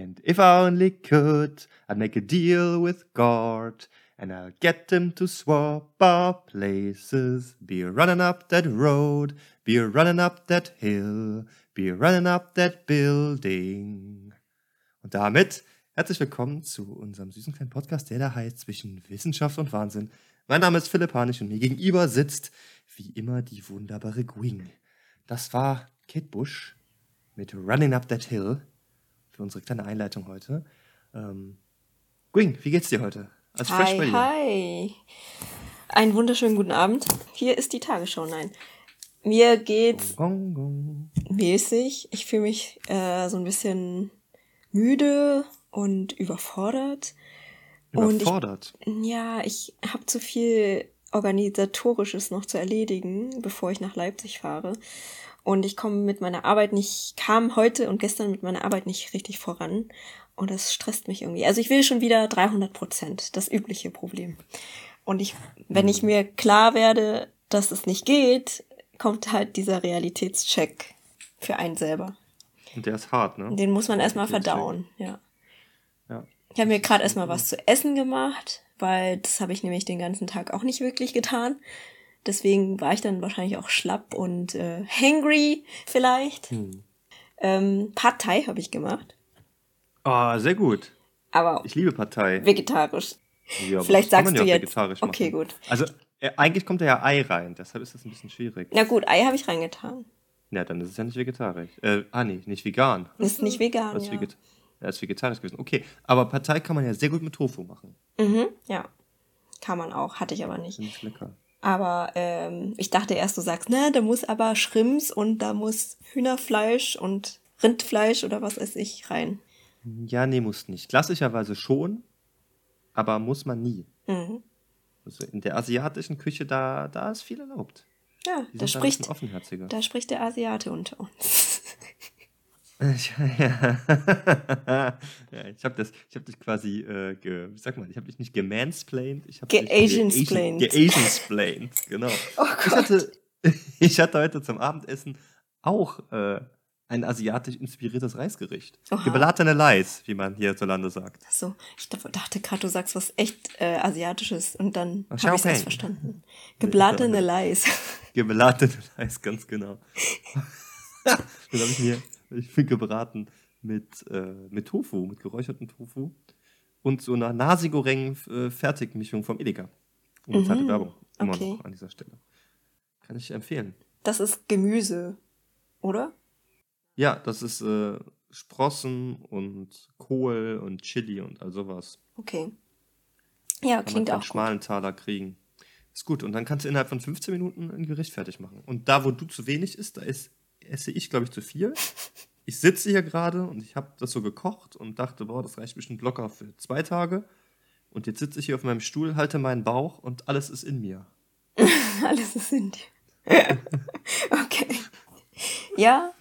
And if I only could, I'd make a deal with God. And I'll get him to swap our places. Be running up that road, be running up that hill, be running up that building. Und damit herzlich willkommen zu unserem süßen kleinen Podcast, der da heißt Zwischen Wissenschaft und Wahnsinn. Mein Name ist Philipp Hanisch und mir gegenüber sitzt wie immer die wunderbare Gwing. Das war Kate Bush mit Running Up That Hill für unsere kleine Einleitung heute. Ähm, Gwing, wie geht's dir heute? Als hi, Fresh hi. Einen wunderschönen guten Abend. Hier ist die Tagesschau. Nein. Mir geht's gong, gong. mäßig. Ich fühle mich äh, so ein bisschen müde und überfordert. Überfordert? Und ich, ja, ich habe zu viel organisatorisches noch zu erledigen, bevor ich nach Leipzig fahre. Und ich komme mit meiner Arbeit nicht, kam heute und gestern mit meiner Arbeit nicht richtig voran. Und das stresst mich irgendwie. Also ich will schon wieder 300 Prozent, das übliche Problem. Und ich, wenn ich mir klar werde, dass es nicht geht, kommt halt dieser Realitätscheck für einen selber. Und der ist hart, ne? Den muss man erstmal verdauen, ja. ja. Ich habe mir gerade erstmal was zu essen gemacht, weil das habe ich nämlich den ganzen Tag auch nicht wirklich getan. Deswegen war ich dann wahrscheinlich auch schlapp und äh, hangry vielleicht. Hm. Ähm, Partei habe ich gemacht. Ah, oh, sehr gut. Aber ich liebe Partei. Vegetarisch. Ja, Vielleicht sagst du jetzt. Vegetarisch okay, gut. Also äh, eigentlich kommt da ja Ei rein, deshalb ist das ein bisschen schwierig. Na gut, Ei habe ich reingetan. Ja, dann ist es ja nicht vegetarisch. Äh, ah nee, nicht vegan. Ist nicht vegan. Das ist, ja. Veget ja, ist vegetarisch gewesen. Okay, aber Partei kann man ja sehr gut mit Tofu machen. Mhm, ja. Kann man auch, hatte ich aber nicht. Finde ich lecker. Aber ähm, ich dachte erst, du sagst, ne, da muss aber Schrimps und da muss Hühnerfleisch und Rindfleisch oder was weiß ich rein. Ja, nee, muss nicht. Klassischerweise schon, aber muss man nie. Mhm. Also in der asiatischen Küche, da, da ist viel erlaubt. Ja, da spricht, da spricht der Asiate unter uns. ja, ja, ich habe das, ich habe dich quasi, äh, ge, sag mal, ich habe dich nicht gemansplained, ich habe geasiansplained. Geasiansplained, genau. Oh. Ich hatte, ich hatte heute zum Abendessen auch äh, ein asiatisch inspiriertes Reisgericht. Oha. Gebratene Leis, wie man hier zu Lande sagt. So, ich dachte gerade, du sagst was echt äh, asiatisches und dann habe ich es verstanden. Gebratene Leis. Gebratene Leis, ganz genau. dann habe ich mir ich bin gebraten mit, äh, mit Tofu, mit geräuchertem Tofu und so einer Nasi Goreng äh, Fertigmischung vom Edeka. Unbezahlte mhm. Werbung, immer okay. noch an dieser Stelle. Kann ich empfehlen. Das ist Gemüse, oder? Ja, das ist äh, Sprossen und Kohl und Chili und all sowas. Okay. Ja, klingt man auch. Schmalen Taler kriegen. Ist gut. Und dann kannst du innerhalb von 15 Minuten ein Gericht fertig machen. Und da, wo du zu wenig isst, da ist, esse ich, glaube ich, zu viel. Ich sitze hier gerade und ich habe das so gekocht und dachte, boah, das reicht bestimmt locker für zwei Tage. Und jetzt sitze ich hier auf meinem Stuhl, halte meinen Bauch und alles ist in mir. alles ist in dir. okay. Ja,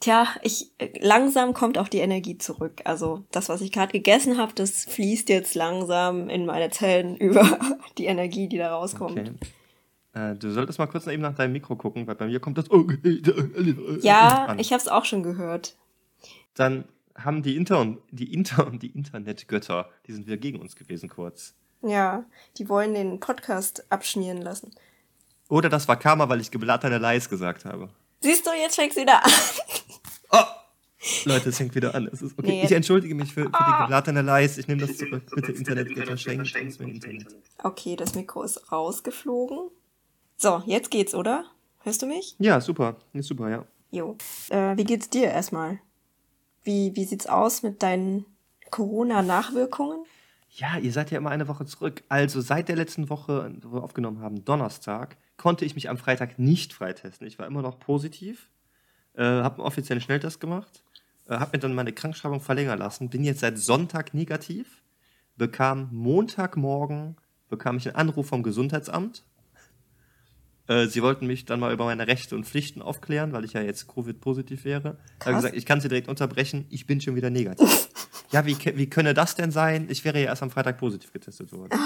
Tja, ich langsam kommt auch die Energie zurück. Also das, was ich gerade gegessen habe, das fließt jetzt langsam in meine Zellen über die Energie, die da rauskommt. Okay. Äh, du solltest mal kurz eben nach deinem Mikro gucken, weil bei mir kommt das. Ja, an. ich habe es auch schon gehört. Dann haben die Inter und die Inter und die Internetgötter, die sind wieder gegen uns gewesen kurz. Ja, die wollen den Podcast abschmieren lassen. Oder das war Karma, weil ich geblatene Leis gesagt habe. Siehst du, jetzt fängst du wieder an. Oh! Leute, es fängt wieder an. Es ist okay. Nee, ich entschuldige mich für, für oh. die geblatene Leis. Ich nehme das zurück. Bitte Internet, bitte schenkt uns mir Internet. Okay, das Mikro ist rausgeflogen. So, jetzt geht's, oder? Hörst du mich? Ja, super. Ist super, ja. Jo. Äh, wie geht's dir erstmal? Wie, wie sieht's aus mit deinen Corona-Nachwirkungen? Ja, ihr seid ja immer eine Woche zurück. Also seit der letzten Woche, wo wir aufgenommen haben, Donnerstag, konnte ich mich am Freitag nicht freitesten. Ich war immer noch positiv, äh, habe einen offiziellen Schnelltest gemacht, äh, habe mir dann meine Krankschreibung verlängern lassen, bin jetzt seit Sonntag negativ, bekam Montagmorgen bekam ich einen Anruf vom Gesundheitsamt. Äh, sie wollten mich dann mal über meine Rechte und Pflichten aufklären, weil ich ja jetzt Covid-positiv wäre. Ich habe gesagt, ich kann sie direkt unterbrechen, ich bin schon wieder negativ. ja, wie, wie könne das denn sein? Ich wäre ja erst am Freitag positiv getestet worden.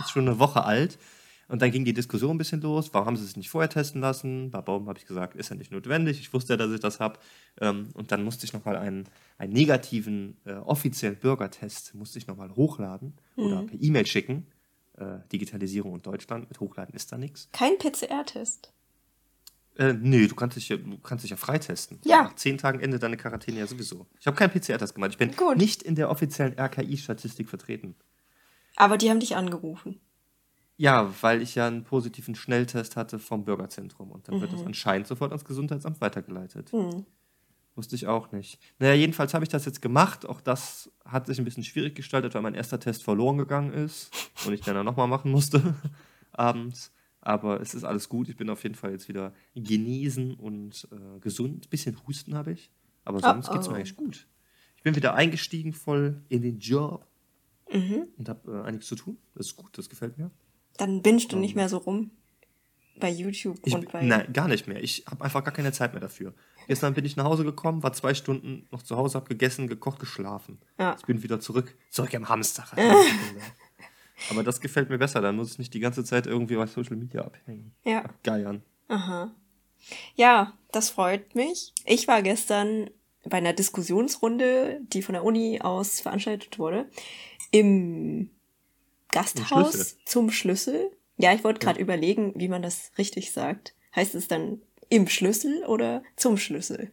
Ist schon eine Woche alt. Und dann ging die Diskussion ein bisschen los. Warum haben sie es nicht vorher testen lassen? Bei Baum habe ich gesagt, ist ja nicht notwendig. Ich wusste ja, dass ich das habe. Ähm, und dann musste ich nochmal einen, einen negativen äh, offiziellen Bürgertest musste ich nochmal hochladen mhm. oder per E-Mail schicken. Äh, Digitalisierung und Deutschland. Mit Hochladen ist da nichts. Kein PCR-Test. Äh, nee, du kannst dich ja, du kannst dich ja freitesten. Ja. Nach zehn Tagen endet deine Quarantäne ja sowieso. Ich habe keinen PCR-Test gemacht. Ich bin Gut. nicht in der offiziellen RKI-Statistik vertreten. Aber die haben dich angerufen. Ja, weil ich ja einen positiven Schnelltest hatte vom Bürgerzentrum. Und dann mhm. wird das mhm. anscheinend sofort ans Gesundheitsamt weitergeleitet. Mhm. Wusste ich auch nicht. Naja, jedenfalls habe ich das jetzt gemacht. Auch das hat sich ein bisschen schwierig gestaltet, weil mein erster Test verloren gegangen ist und ich dann nochmal machen musste abends. Aber es ist alles gut. Ich bin auf jeden Fall jetzt wieder genesen und äh, gesund. Ein bisschen Husten habe ich. Aber sonst oh, oh. geht es mir eigentlich gut. Ich bin wieder eingestiegen voll in den Job mhm. und habe äh, einiges zu tun. Das ist gut, das gefällt mir. Dann bingst du um, nicht mehr so rum bei YouTube ich, und bei. Nein, gar nicht mehr. Ich habe einfach gar keine Zeit mehr dafür. Gestern bin ich nach Hause gekommen, war zwei Stunden noch zu Hause, habe gegessen, gekocht, geschlafen. Ja. Ich bin wieder zurück, zurück im Hamsterrad. Aber das gefällt mir besser, dann muss ich nicht die ganze Zeit irgendwie bei Social Media abhängen. Ja. Abgeiern. Aha. Ja, das freut mich. Ich war gestern bei einer Diskussionsrunde, die von der Uni aus veranstaltet wurde, im Gasthaus Schlüssel. zum Schlüssel. Ja, ich wollte gerade ja. überlegen, wie man das richtig sagt. Heißt es dann im Schlüssel oder zum Schlüssel?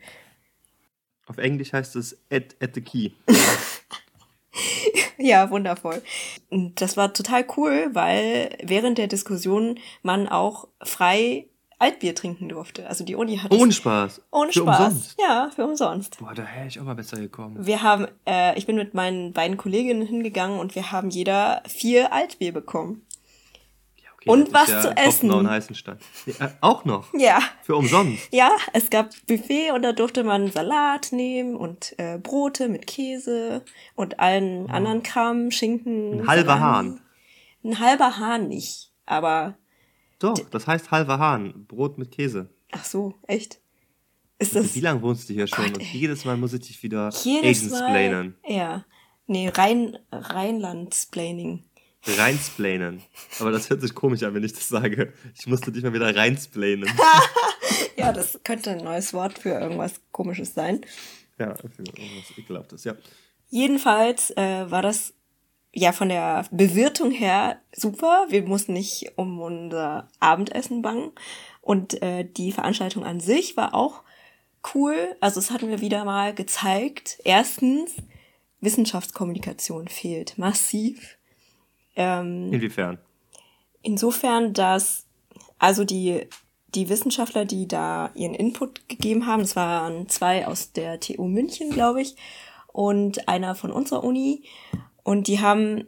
Auf Englisch heißt es at, at the key. ja, wundervoll. Und das war total cool, weil während der Diskussion man auch frei Altbier trinken durfte. Also die Uni hat ohne Spaß. Ohne für Spaß. Umsonst. Ja, für umsonst. Boah, da wäre ich auch mal besser gekommen. Wir haben, äh, ich bin mit meinen beiden Kolleginnen hingegangen und wir haben jeder vier Altbier bekommen. Okay, und was ja zu essen. Und heißen Stand. Ja, auch noch? Ja. Für umsonst? Ja, es gab Buffet und da durfte man Salat nehmen und äh, Brote mit Käse und allen oh. anderen Kram, Schinken. Ein halber Hahn. Ein halber Hahn nicht, aber doch, das heißt halber Hahn, Brot mit Käse. Ach so, echt? Ist das... Wie lange wohnst du hier schon? Gott, und jedes Mal muss ich dich wieder Asiansplainen. Ja. Nee, Rhein, Rheinland-Splaining. Reinsplainen. Aber das hört sich komisch an, wenn ich das sage. Ich musste dich mal wieder reinsplainen. ja, das könnte ein neues Wort für irgendwas Komisches sein. Ja, für irgendwas Ekelhaftes, ja. Jedenfalls äh, war das ja von der Bewirtung her super. Wir mussten nicht um unser Abendessen bangen. Und äh, die Veranstaltung an sich war auch cool. Also es hat mir wieder mal gezeigt, erstens, Wissenschaftskommunikation fehlt massiv. Ähm, Inwiefern? Insofern, dass also die, die Wissenschaftler, die da ihren Input gegeben haben, es waren zwei aus der TU München, glaube ich, und einer von unserer Uni, und die haben,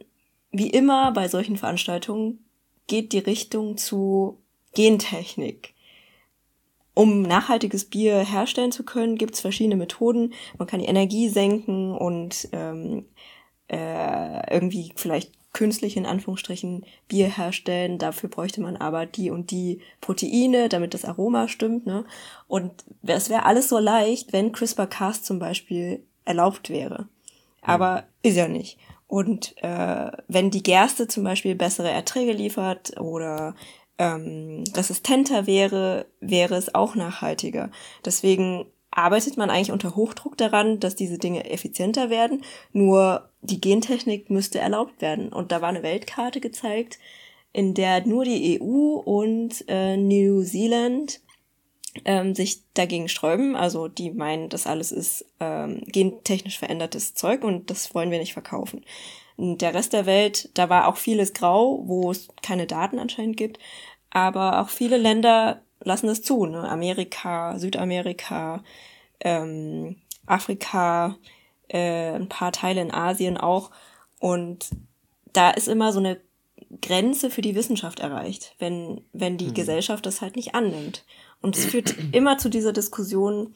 wie immer bei solchen Veranstaltungen, geht die Richtung zu Gentechnik. Um nachhaltiges Bier herstellen zu können, gibt es verschiedene Methoden. Man kann die Energie senken und ähm, äh, irgendwie vielleicht künstlich in Anführungsstrichen Bier herstellen. Dafür bräuchte man aber die und die Proteine, damit das Aroma stimmt. Ne? Und es wäre alles so leicht, wenn CRISPR-Cas zum Beispiel erlaubt wäre. Aber mhm. ist ja nicht. Und äh, wenn die Gerste zum Beispiel bessere Erträge liefert oder ähm, resistenter wäre, wäre es auch nachhaltiger. Deswegen arbeitet man eigentlich unter Hochdruck daran, dass diese Dinge effizienter werden. Nur die Gentechnik müsste erlaubt werden. Und da war eine Weltkarte gezeigt, in der nur die EU und äh, New Zealand ähm, sich dagegen sträuben. Also die meinen, das alles ist ähm, gentechnisch verändertes Zeug und das wollen wir nicht verkaufen. Und der Rest der Welt, da war auch vieles grau, wo es keine Daten anscheinend gibt. Aber auch viele Länder lassen das zu. Ne? Amerika, Südamerika, ähm, Afrika, äh, ein paar Teile in Asien auch. Und da ist immer so eine Grenze für die Wissenschaft erreicht, wenn, wenn die mhm. Gesellschaft das halt nicht annimmt. Und es führt immer zu dieser Diskussion,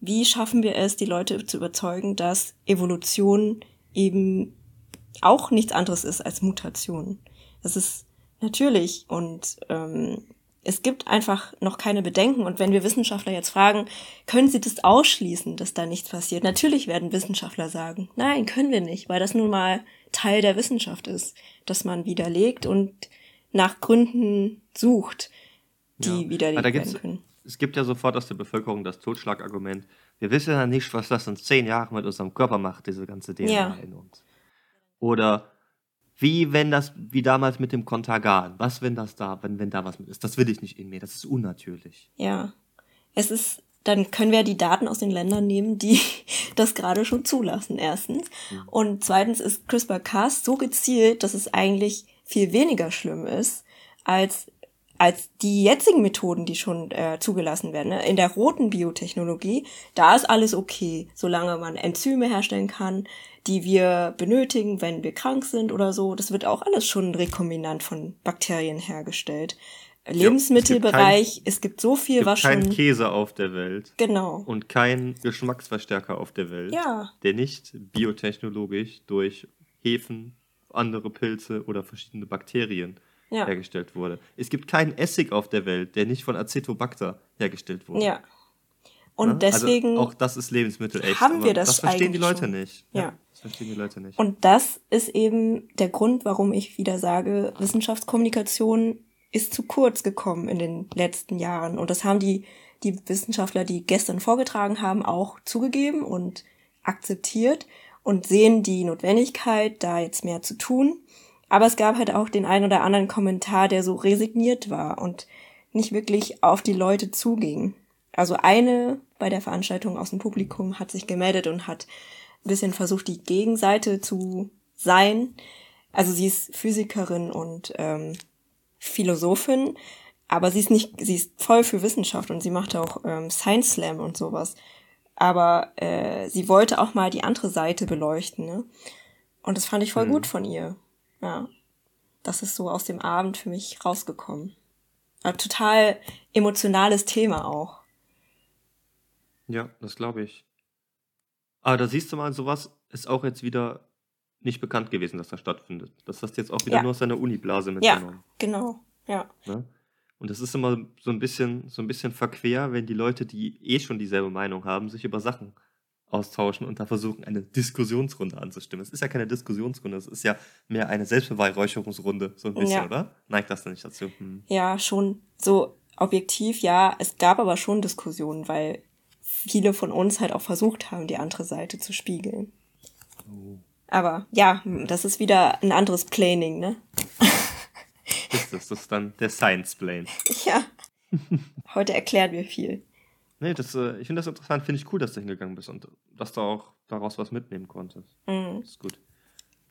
wie schaffen wir es, die Leute zu überzeugen, dass Evolution eben auch nichts anderes ist als Mutation. Das ist natürlich und ähm, es gibt einfach noch keine Bedenken. Und wenn wir Wissenschaftler jetzt fragen, können sie das ausschließen, dass da nichts passiert? Natürlich werden Wissenschaftler sagen, nein, können wir nicht, weil das nun mal Teil der Wissenschaft ist, dass man widerlegt und nach Gründen sucht, die Ja. widerlegt werden können. es gibt ja sofort aus der Bevölkerung das Totschlagargument. Wir wissen ja nicht, was das in zehn Jahren mit unserem Körper macht, diese ganze DNA Ja. in uns. Oder wie wenn das, wie damals mit dem Kontergan. Was, wenn das da, wenn, wenn da was mit ist? Das will ich nicht in mir, das ist unnatürlich. Ja. Es ist, dann können wir die Daten aus den Ländern nehmen, die das gerade schon zulassen, erstens. Mhm. Und zweitens ist CRISPR-Cas so gezielt, dass es eigentlich viel weniger schlimm ist, als, als die jetzigen Methoden, die schon äh, zugelassen werden. Ne? In der roten Biotechnologie, da ist alles okay, solange man Enzyme herstellen kann, die wir benötigen, wenn wir krank sind oder so. Das wird auch alles schon rekombinant von Bakterien hergestellt. Lebensmittelbereich, es gibt so viel, Es gibt was keinen schon. Käse auf der Welt Genau. und keinen Geschmacksverstärker auf der Welt, Ja. der nicht biotechnologisch durch Hefen, andere Pilze oder verschiedene Bakterien Ja. hergestellt wurde. Es gibt keinen Essig auf der Welt, der nicht von Acetobacter hergestellt wurde. Ja. Und Ne? deswegen. Also auch das ist Lebensmittel echt. haben wir das Das verstehen die Leute schon. nicht. Ja. Das verstehen die Leute nicht. Und das ist eben der Grund, warum ich wieder sage, Wissenschaftskommunikation ist zu kurz gekommen in den letzten Jahren. Und das haben die, die Wissenschaftler, die gestern vorgetragen haben, auch zugegeben und akzeptiert und sehen die Notwendigkeit, da jetzt mehr zu tun. Aber es gab halt auch den einen oder anderen Kommentar, der so resigniert war und nicht wirklich auf die Leute zuging. Also eine bei der Veranstaltung aus dem Publikum hat sich gemeldet und hat ein bisschen versucht, die Gegenseite zu sein. Also sie ist Physikerin und ähm, Philosophin, aber sie ist nicht, sie ist voll für Wissenschaft und sie macht auch ähm, Science Slam und sowas. Aber äh, sie wollte auch mal die andere Seite beleuchten, ne? Und das fand ich voll Mhm. gut von ihr. Ja. Das ist so aus dem Abend für mich rausgekommen. Ein total emotionales Thema auch. Ja, das glaube ich. Aber da siehst du mal, sowas ist auch jetzt wieder nicht bekannt gewesen, dass das stattfindet. Das hast du jetzt auch wieder Ja. nur aus deiner Uni-Blase Ja, mitgenommen. genau. Ja. Ne? Und das ist immer so ein bisschen, so ein bisschen verquer, wenn die Leute, die eh schon dieselbe Meinung haben, sich über Sachen austauschen und da versuchen, eine Diskussionsrunde anzustimmen. Es ist ja keine Diskussionsrunde, es ist ja mehr eine Selbstbeweihräucherungsrunde, so ein bisschen, Ja. oder? Neigt das denn nicht dazu? Hm. Ja, schon so objektiv, ja. Es gab aber schon Diskussionen, weil viele von uns halt auch versucht haben, die andere Seite zu spiegeln. Oh. Aber ja, das ist wieder ein anderes Planing, ne? Ist das, das ist dann der Science-Plane. Ja. Heute erklären wir viel. Nee, das, äh, ich finde das interessant, finde ich cool, dass du hingegangen bist und dass du auch daraus was mitnehmen konntest. Mhm. Das ist gut.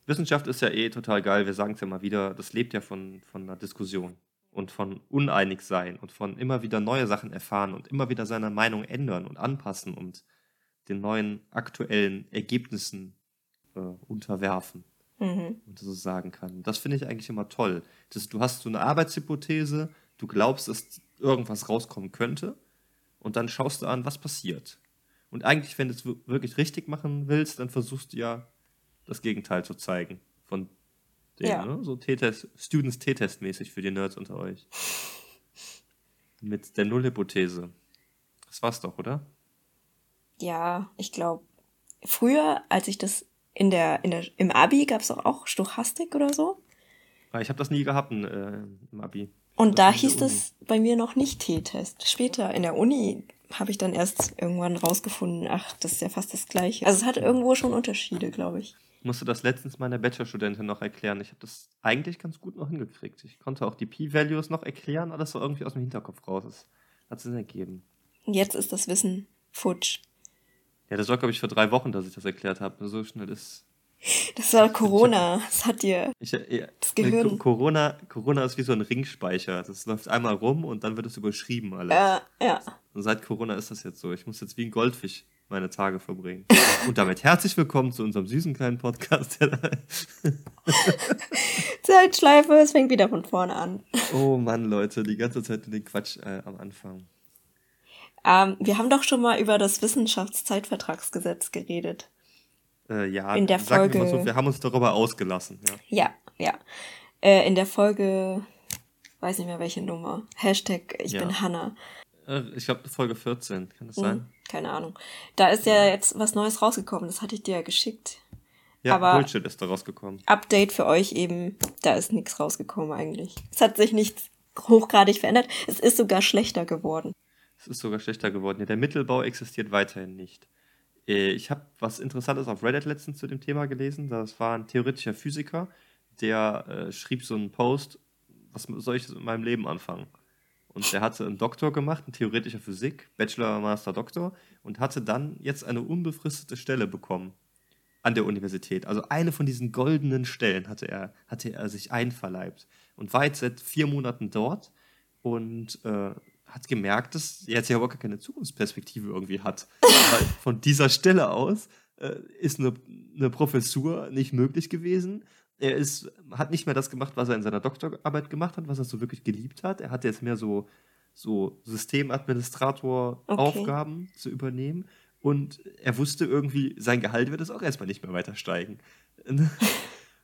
Wissenschaft ist ja eh total geil, wir sagen es ja mal wieder, das lebt ja von, von einer Diskussion und von uneinig sein und von immer wieder neue Sachen erfahren und immer wieder seine Meinung ändern und anpassen und den neuen aktuellen Ergebnissen äh, unterwerfen Mhm. und so sagen kann. Das finde ich eigentlich immer toll. Das, du hast so eine Arbeitshypothese, du glaubst, dass irgendwas rauskommen könnte und dann schaust du an, was passiert. Und eigentlich, wenn du es wir- wirklich richtig machen willst, dann versuchst du ja das Gegenteil zu zeigen von dem, Ja. ne? So T-Test, Students T-Test mäßig für die Nerds unter euch. Mit der Nullhypothese. Das war's doch, oder? Ja, ich glaube, früher, als ich das in der, in der, im Abi gab es auch Stochastik oder so. Weil ich habe das nie gehabt in, äh, im Abi. Und da hieß es bei mir noch nicht T-Test. Später in der Uni habe ich dann erst irgendwann rausgefunden, ach, das ist ja fast das Gleiche. Also es hat irgendwo schon Unterschiede, glaube ich. Ich musste das letztens meiner Bachelorstudentin noch erklären. Ich habe das eigentlich ganz gut noch hingekriegt. Ich konnte auch die P-Values noch erklären, alles so irgendwie aus dem Hinterkopf raus. Das hat Sinn ergeben. Jetzt ist das Wissen futsch. Ja, das war, glaube ich, vor drei Wochen, dass ich das erklärt habe. So schnell ist. Das war Corona. Das hat dir. Ich, ja, Das Gehirn. Co- Corona, Corona ist wie so ein Ringspeicher. Das läuft einmal rum und dann wird es überschrieben alles. Äh, ja. Und seit Corona ist das jetzt so. Ich muss jetzt wie ein Goldfisch meine Tage verbringen. und damit herzlich willkommen zu unserem süßen kleinen Podcast. Zeitschleife, es fängt wieder von vorne an. oh Mann, Leute, die ganze Zeit den Quatsch äh, am Anfang. Ähm, wir haben doch schon mal über das Wissenschaftszeitvertragsgesetz geredet. Äh, ja, In der Folge- so, wir haben uns darüber ausgelassen. Ja. Ja, ja. Äh, in der Folge, weiß nicht mehr welche Nummer. Hashtag ich Ja. bin Hanna. Äh, Ich glaube, Folge 14, kann das Hm, sein? keine Ahnung. Da ist ja jetzt was Neues rausgekommen. Das hatte ich dir ja geschickt. Ja, Aber Bullshit ist da rausgekommen. Update für euch eben, da ist nichts rausgekommen eigentlich. Es hat sich nichts hochgradig verändert. Es ist sogar schlechter geworden. Es ist sogar schlechter geworden. Ja, der Mittelbau existiert weiterhin nicht. Äh, Ich habe was Interessantes auf Reddit letztens zu dem Thema gelesen. Das war ein theoretischer Physiker, der äh, schrieb so einen Post, was soll ich in meinem Leben anfangen? Und der hatte einen Doktor gemacht in theoretischer Physik, Bachelor, Master, Doktor, und hatte dann jetzt eine unbefristete Stelle bekommen an der Universität. Also eine von diesen goldenen Stellen hatte er, hatte er sich einverleibt und war jetzt seit vier Monaten dort und äh, hat gemerkt, dass er jetzt ja überhaupt gar keine Zukunftsperspektive irgendwie hat. Weil von dieser Stelle aus äh, ist eine, eine Professur nicht möglich gewesen. Er ist, hat nicht mehr das gemacht, was er in seiner Doktorarbeit gemacht hat, was er so wirklich geliebt hat. Er hat jetzt mehr so, so Systemadministrator-Aufgaben zu übernehmen. Und er wusste irgendwie, sein Gehalt wird es auch erstmal nicht mehr weiter steigen.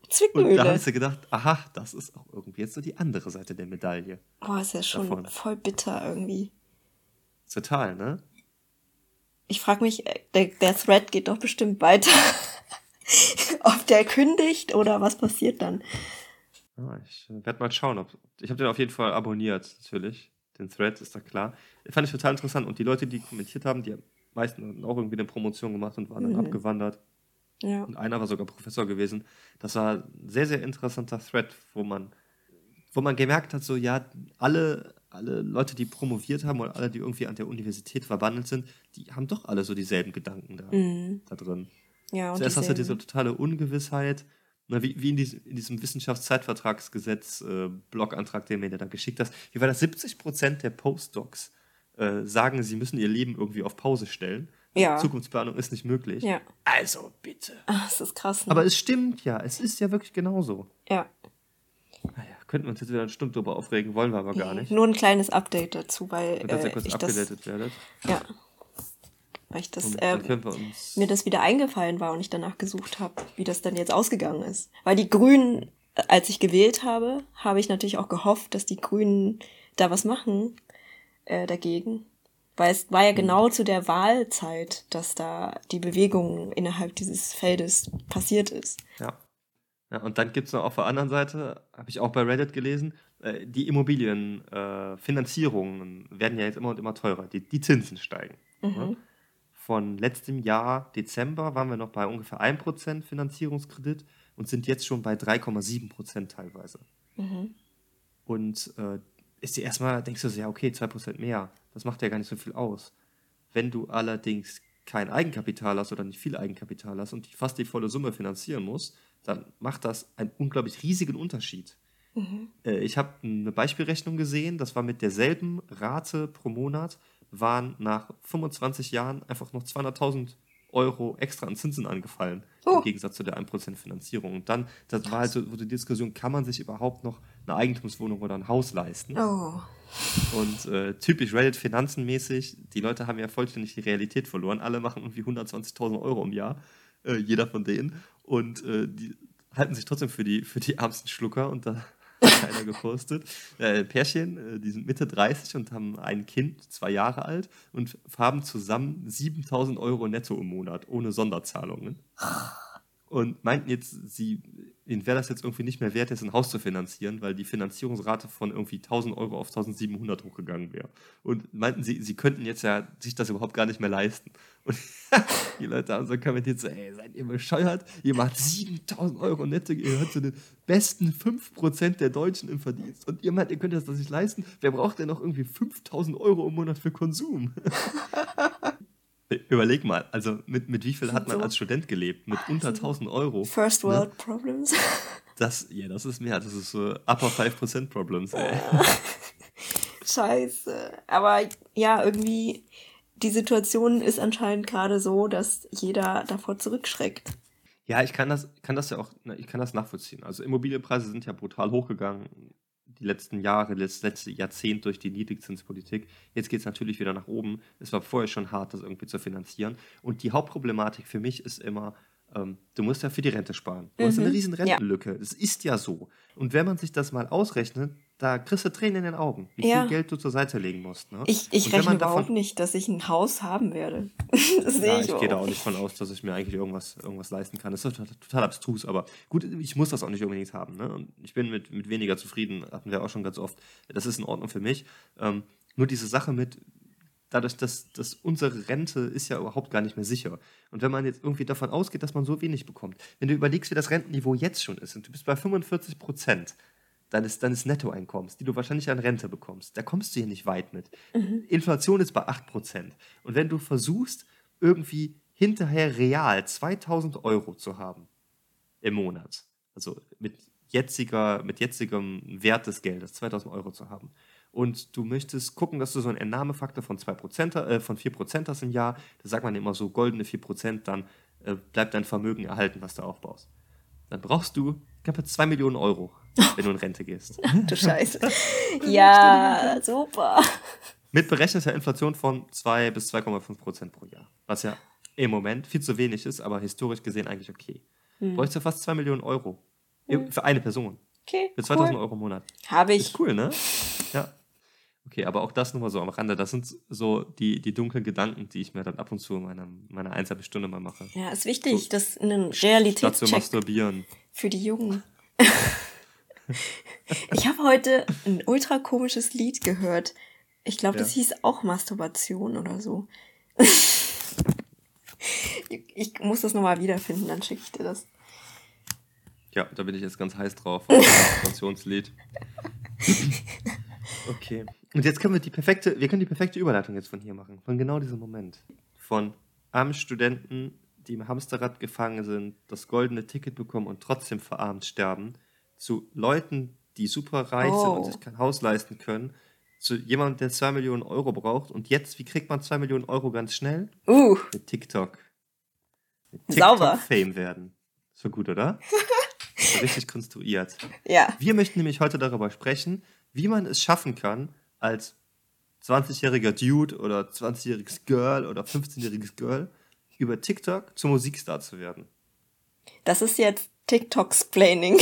Und da Zwickmühle. hast du gedacht, aha, das ist auch irgendwie jetzt so die andere Seite der Medaille. Oh, ist ja schon Davon. voll bitter irgendwie. Total, ne? Ich frage mich, äh, der, der Thread geht doch bestimmt weiter. Ob der kündigt oder was passiert dann? Ja, ich äh, werde mal schauen. Ob, ich habe den auf jeden Fall abonniert, natürlich. Den Thread ist da klar. Fand ich total interessant. Und die Leute, die kommentiert haben, die meisten hatten auch irgendwie eine Promotion gemacht und waren dann Mhm. abgewandert. Ja. Und einer war sogar Professor gewesen. Das war ein sehr, sehr interessanter Thread, wo man, wo man gemerkt hat, so ja, alle, alle Leute, die promoviert haben oder alle, die irgendwie an der Universität verwandelt sind, die haben doch alle so dieselben Gedanken da, Mhm. da drin. Ja, und Zuerst hast du diese totale Ungewissheit, na, wie, wie in, diesem, in diesem Wissenschaftszeitvertragsgesetz äh, Blogantrag, den mir da geschickt hast. Wie war das? 70 Prozent der Postdocs äh, sagen, sie müssen ihr Leben irgendwie auf Pause stellen. Ja. Zukunftsplanung ist nicht möglich. Ja. Also bitte. Ah, das ist krass. Ne? Aber es stimmt ja, es ist ja wirklich genauso. ja. Naja, könnten wir uns jetzt wieder eine Stunde drüber aufregen, wollen wir aber gar nicht. Nur ein kleines Update dazu, weil Dass ihr äh, kurz das, abgedatet werdet. ja, weil ich das, Und äh, mir das wieder eingefallen war und ich danach gesucht habe, wie das dann jetzt ausgegangen ist. Weil die Grünen, als ich gewählt habe, habe ich natürlich auch gehofft, dass die Grünen da was machen äh, dagegen. Weil es war ja Mhm. genau zu der Wahlzeit, dass da die Bewegung innerhalb dieses Feldes passiert ist. Ja. ja und dann gibt es noch auf der anderen Seite, habe ich auch bei Reddit gelesen, äh, die Immobilienfinanzierungen äh, werden ja jetzt immer und immer teurer. Die, die Zinsen steigen. Mhm. Ne? Von letztem Jahr Dezember waren wir noch bei ungefähr 1% Finanzierungskredit und sind jetzt schon bei 3,7% teilweise. Mhm. Und äh, ist dir erstmal, denkst du so, ja, okay, 2% mehr, das macht ja gar nicht so viel aus. Wenn du allerdings kein Eigenkapital hast oder nicht viel Eigenkapital hast und fast die volle Summe finanzieren musst, dann macht das einen unglaublich riesigen Unterschied. Mhm. Äh, ich habe eine Beispielrechnung gesehen, das war mit derselben Rate pro Monat, waren nach 25 Jahren einfach noch 200.000 Euro extra an Zinsen angefallen, Oh. im Gegensatz zu der 1% Finanzierung. Und dann, das war halt so, so die Diskussion, kann man sich überhaupt noch eine Eigentumswohnung oder ein Haus leisten? Oh. Und äh, typisch Reddit finanzenmäßig, die Leute haben ja vollständig die Realität verloren. Alle machen irgendwie 120.000 Euro im Jahr, äh, jeder von denen. Und äh, die halten sich trotzdem für die, für die ärmsten Schlucker. Und da hat einer gepostet. Äh, Pärchen, äh, die sind Mitte 30 und haben ein Kind, zwei Jahre alt, und haben zusammen 7.000 Euro netto im Monat, ohne Sonderzahlungen. Und meinten jetzt, sie, ihnen wäre das jetzt irgendwie nicht mehr wert, jetzt ein Haus zu finanzieren, weil die Finanzierungsrate von irgendwie 1000 Euro auf 1700 hochgegangen wäre. Und meinten sie, sie könnten jetzt ja sich das überhaupt gar nicht mehr leisten. Und die Leute haben so kommentiert, so, ey, seid ihr bescheuert? Ihr macht 7000 Euro netto, ihr gehört zu den besten 5% der Deutschen im Verdienst. Und ihr meint, ihr könnt das nicht leisten? Wer braucht denn noch irgendwie 5000 Euro im Monat für Konsum? Überleg mal, also mit, mit wie viel hat man So. als Student gelebt? Mit unter 1000 Euro. First Ne? World Problems. Das, ja, das ist mehr. Das ist so Upper 5% Problems, ey. Scheiße. Aber ja, irgendwie, die Situation ist anscheinend gerade so, dass jeder davor zurückschreckt. Ja, ich kann das, kann das ja auch, na, ich kann das nachvollziehen. Also Immobilienpreise sind ja brutal hochgegangen die letzten Jahre, das letzte Jahrzehnt durch die Niedrigzinspolitik. Jetzt geht es natürlich wieder nach oben. Es war vorher schon hart, das irgendwie zu finanzieren. Und die Hauptproblematik für mich ist immer, ähm, du musst ja für die Rente sparen. Du hast Mhm, eine riesen ja. Rentenlücke. Das ist ja so. Und wenn man sich das mal ausrechnet, da kriegst du Tränen in den Augen, wie Ja. viel Geld du zur Seite legen musst. Ne? Ich, ich rechne davon- überhaupt nicht, dass ich ein Haus haben werde. das Ja, ich ich gehe da auch nicht von aus, dass ich mir eigentlich irgendwas, irgendwas leisten kann. Das ist total, total abstrus, aber gut, ich muss das auch nicht unbedingt haben. Ne? Und ich bin mit, mit weniger zufrieden, hatten wir auch schon ganz oft. Das ist in Ordnung für mich. Ähm, nur diese Sache mit, dadurch, dass, dass unsere Rente ist ja überhaupt gar nicht mehr sicher. Und wenn man jetzt irgendwie davon ausgeht, dass man so wenig bekommt, wenn du überlegst, wie das Rentenniveau jetzt schon ist und du bist bei 45 Prozent deines, deines Nettoeinkommens, die du wahrscheinlich an Rente bekommst, da kommst du hier nicht weit mit. Inflation ist bei 8 Prozent. Und wenn du versuchst, irgendwie hinterher real 2000 Euro zu haben im Monat, also mit, jetziger, mit jetzigem Wert des Geldes 2000 Euro zu haben, und du möchtest gucken, dass du so einen Entnahmefaktor von, 2%, äh, von 4% hast im Jahr, da sagt man immer so goldene 4%, dann äh, bleibt dein Vermögen erhalten, was du aufbaust. Dann brauchst du knappe 2 Millionen Euro, wenn du in Rente gehst. Du Scheiße. ja, super. Mit berechneter Inflation von 2 bis 2,5 Prozent pro Jahr. Was ja im Moment viel zu wenig ist, aber historisch gesehen eigentlich okay. Hm. Bräuchst du fast 2 Millionen Euro. Für eine Person. Okay. Für 2000 cool. Euro im Monat. Habe ich. Ist cool, ne? Ja. Okay, aber auch das nochmal so am Rande. Das sind so die, die dunklen Gedanken, die ich mir dann ab und zu in meiner, meiner einsamen Stunde mal mache. Ja, ist wichtig, So, dass ein Statt zu Realitätscheck masturbieren. für die Jungen. ich habe heute ein ultra komisches Lied gehört. Ich glaube, das Ja. hieß auch Masturbation oder so. ich, muss das nochmal wiederfinden, dann schicke ich dir das. Ja, da bin ich jetzt ganz heiß drauf. auf das Masturbationslied. Okay. Und jetzt können wir die perfekte, wir können die perfekte Überleitung jetzt von hier machen. Von genau diesem Moment. Von armen Studenten, die im Hamsterrad gefangen sind, das goldene Ticket bekommen und trotzdem verarmt sterben, zu Leuten, die super reich sind und Oh. sich kein Haus leisten können, zu jemandem, der 2 Millionen Euro braucht. Und jetzt, wie kriegt man 2 Millionen Euro ganz schnell? Uh, Mit TikTok. Mit Sauber. TikTok-Fame werden. So gut, oder? Richtig konstruiert. ja. Wir möchten nämlich heute darüber sprechen, wie man es schaffen kann, als 20-jähriger Dude oder 20-jähriges Girl oder 15-jähriges Girl über TikTok zum Musikstar zu werden. Das ist jetzt TikTok-Splaining.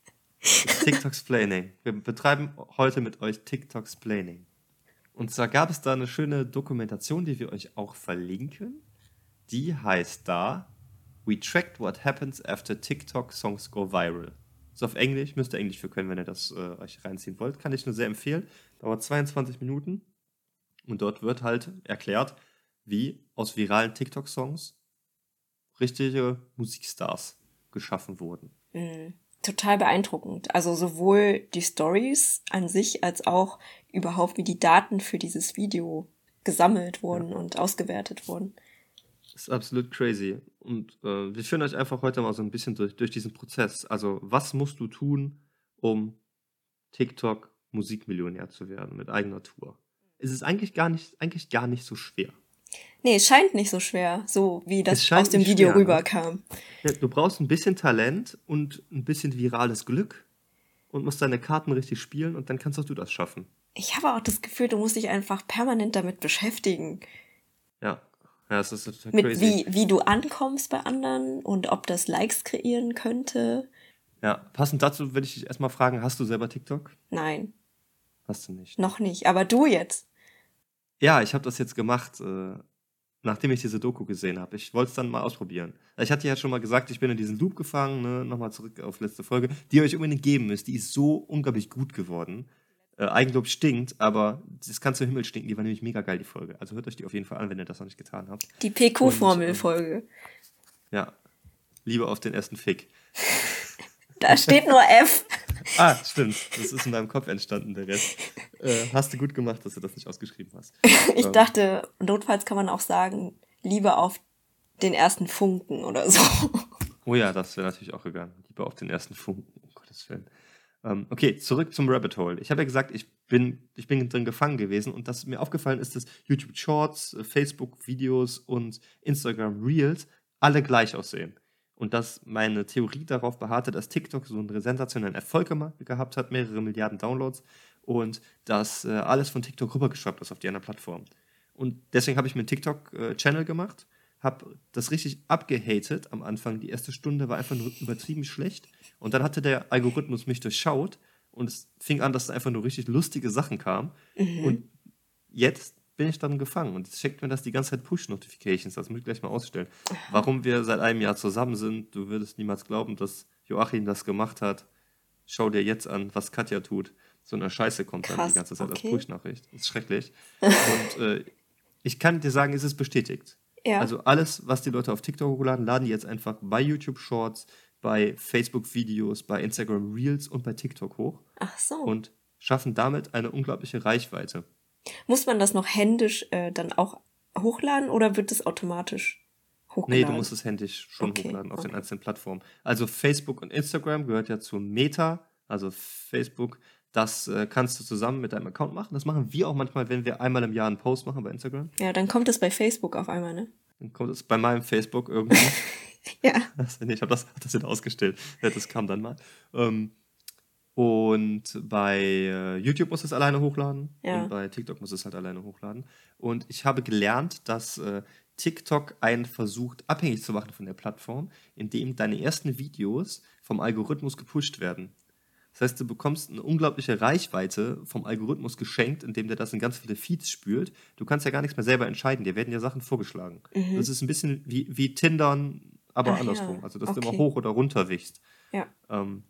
TikTok-Splaining. Wir betreiben heute mit euch TikTok-Splaining. Und zwar gab es da eine schöne Dokumentation, die wir euch auch verlinken. Die heißt da We tracked what happens after TikTok songs go viral. Ist auf Englisch, müsst ihr Englisch für können, wenn ihr das äh, euch reinziehen wollt. Kann ich nur sehr empfehlen. Dauert 22 Minuten. Und dort wird halt erklärt, wie aus viralen TikTok-Songs richtige Musikstars geschaffen wurden. Mm, Total beeindruckend. Also sowohl die Stories an sich als auch überhaupt, wie die Daten für dieses Video gesammelt wurden und ausgewertet wurden. Das ist absolut crazy. Und äh, wir führen euch einfach heute mal so ein bisschen durch, durch diesen Prozess. Also, was musst du tun, um TikTok Musikmillionär zu werden mit eigener Tour? Es ist eigentlich gar nicht, eigentlich gar nicht so schwer. Nee, es scheint nicht so schwer, so wie das aus dem Video schwer, ne? rüberkam. Ja, du brauchst ein bisschen Talent und ein bisschen virales Glück und musst deine Karten richtig spielen und dann kannst auch du das schaffen. Ich habe auch das Gefühl, du musst dich einfach permanent damit beschäftigen. Ja, ja das ist total Mit crazy. wie, wie du ankommst bei anderen und ob das Likes kreieren könnte. Ja, passend dazu würde ich dich erstmal fragen, hast du selber TikTok? Nein, Hast du nicht. noch nicht. Aber du jetzt. Ja, ich habe das jetzt gemacht, äh, nachdem ich diese Doku gesehen habe. Ich wollte es dann mal ausprobieren. Ich hatte ja schon mal gesagt, ich bin in diesen Loop gefangen, ne? nochmal zurück auf letzte Folge, die ihr euch unbedingt geben müsst. Die ist so unglaublich gut geworden. Äh, Eigenlob stinkt, aber das kann zu Himmel stinken. Die war nämlich mega geil, die Folge. Also hört euch die auf jeden Fall an, wenn ihr das noch nicht getan habt. Die PQ-Formel-Folge. Ja, Liebe auf den ersten Fick. Da steht nur F. Ah, stimmt. Das ist in deinem Kopf entstanden, der Rest. Äh, hast du gut gemacht, dass du das nicht ausgeschrieben hast. Ich Ähm, dachte, notfalls kann man auch sagen, Liebe auf den ersten Funken oder so. Oh ja, das wäre natürlich auch gegangen. Lieber auf den ersten Funken, um Gottes Willen. Ähm, okay, zurück zum Rabbit Hole. Ich habe ja gesagt, ich bin, ich bin drin gefangen gewesen und das mir aufgefallen ist, dass YouTube Shorts, äh, Facebook Videos und Instagram Reels alle gleich aussehen. Und dass meine Theorie darauf beharrte, dass TikTok so einen sensationellen Erfolg gehabt hat, mehrere Milliarden Downloads und dass äh, alles von TikTok rübergeschwappt ist auf die anderen Plattformen. Und deswegen habe ich mir einen TikTok-Channel gemacht, habe das richtig abgehatet am Anfang. Die erste Stunde war einfach nur übertrieben schlecht. Und dann hatte der Algorithmus mich durchschaut und es fing an, dass einfach nur richtig lustige Sachen kamen. Mhm. Und jetzt bin ich dann gefangen und jetzt checkt mir das die ganze Zeit Push-Notifications. Das muss ich gleich mal ausstellen. Warum wir seit einem Jahr zusammen sind, du würdest niemals glauben, dass Joachim das gemacht hat. Schau dir jetzt an, was Katja tut. So eine Scheiße kommt dann Krass, die ganze Zeit als okay. Push-Nachricht. Das ist schrecklich. und äh, ich kann dir sagen, es ist bestätigt. Ja. Also alles, was die Leute auf TikTok hochladen, laden die jetzt einfach bei YouTube Shorts, bei Facebook Videos, bei Instagram Reels und bei TikTok hoch Ach so. und schaffen damit eine unglaubliche Reichweite. Muss man das noch händisch äh, dann auch hochladen oder wird es automatisch hochgeladen? Nee, du musst es händisch schon Okay, hochladen auf den okay. einzelnen Plattformen. Also Facebook und Instagram gehört ja zu Meta, also Facebook. Das äh, kannst du zusammen mit deinem Account machen. Das machen wir auch manchmal, wenn wir einmal im Jahr einen Post machen bei Instagram. Ja, dann kommt es bei Facebook auf einmal, ne? Dann kommt es bei meinem Facebook irgendwie. Ja. Das, nee, ich habe das, hab das wieder ausgestellt. Das kam dann mal. Ähm, und bei äh, YouTube muss es alleine hochladen. Ja. Und bei TikTok muss es halt alleine hochladen. Und ich habe gelernt, dass äh, TikTok einen versucht, abhängig zu machen von der Plattform, indem deine ersten Videos vom Algorithmus gepusht werden. Das heißt, du bekommst eine unglaubliche Reichweite vom Algorithmus geschenkt, indem der das in ganz viele Feeds spült. Du kannst ja gar nichts mehr selber entscheiden. Dir werden ja Sachen vorgeschlagen. Das ist ein bisschen wie, wie Tindern, aber Mhm. Ach ja, andersrum. Also, dass du okay. immer hoch oder runter wichst. Ja. Ähm,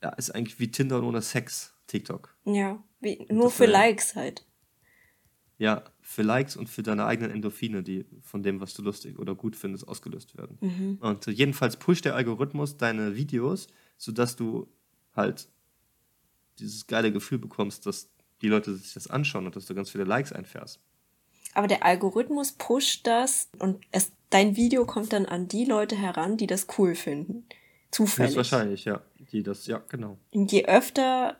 ja, ist eigentlich wie Tinder ohne Sex, TikTok. Ja. Wie, nur für Likes halt. Ja, für Likes und für deine eigenen Endorphine, die von dem, was du lustig oder gut findest, ausgelöst werden. Mhm. Und jedenfalls pusht der Algorithmus deine Videos, sodass du halt dieses geile Gefühl bekommst, dass die Leute sich das anschauen und dass du ganz viele Likes einfährst. Aber der Algorithmus pusht das und es, dein Video kommt dann an die Leute heran, die das cool finden. Zufällig. Höchstwahrscheinlich, ja. Die das, ja, genau. Und je öfter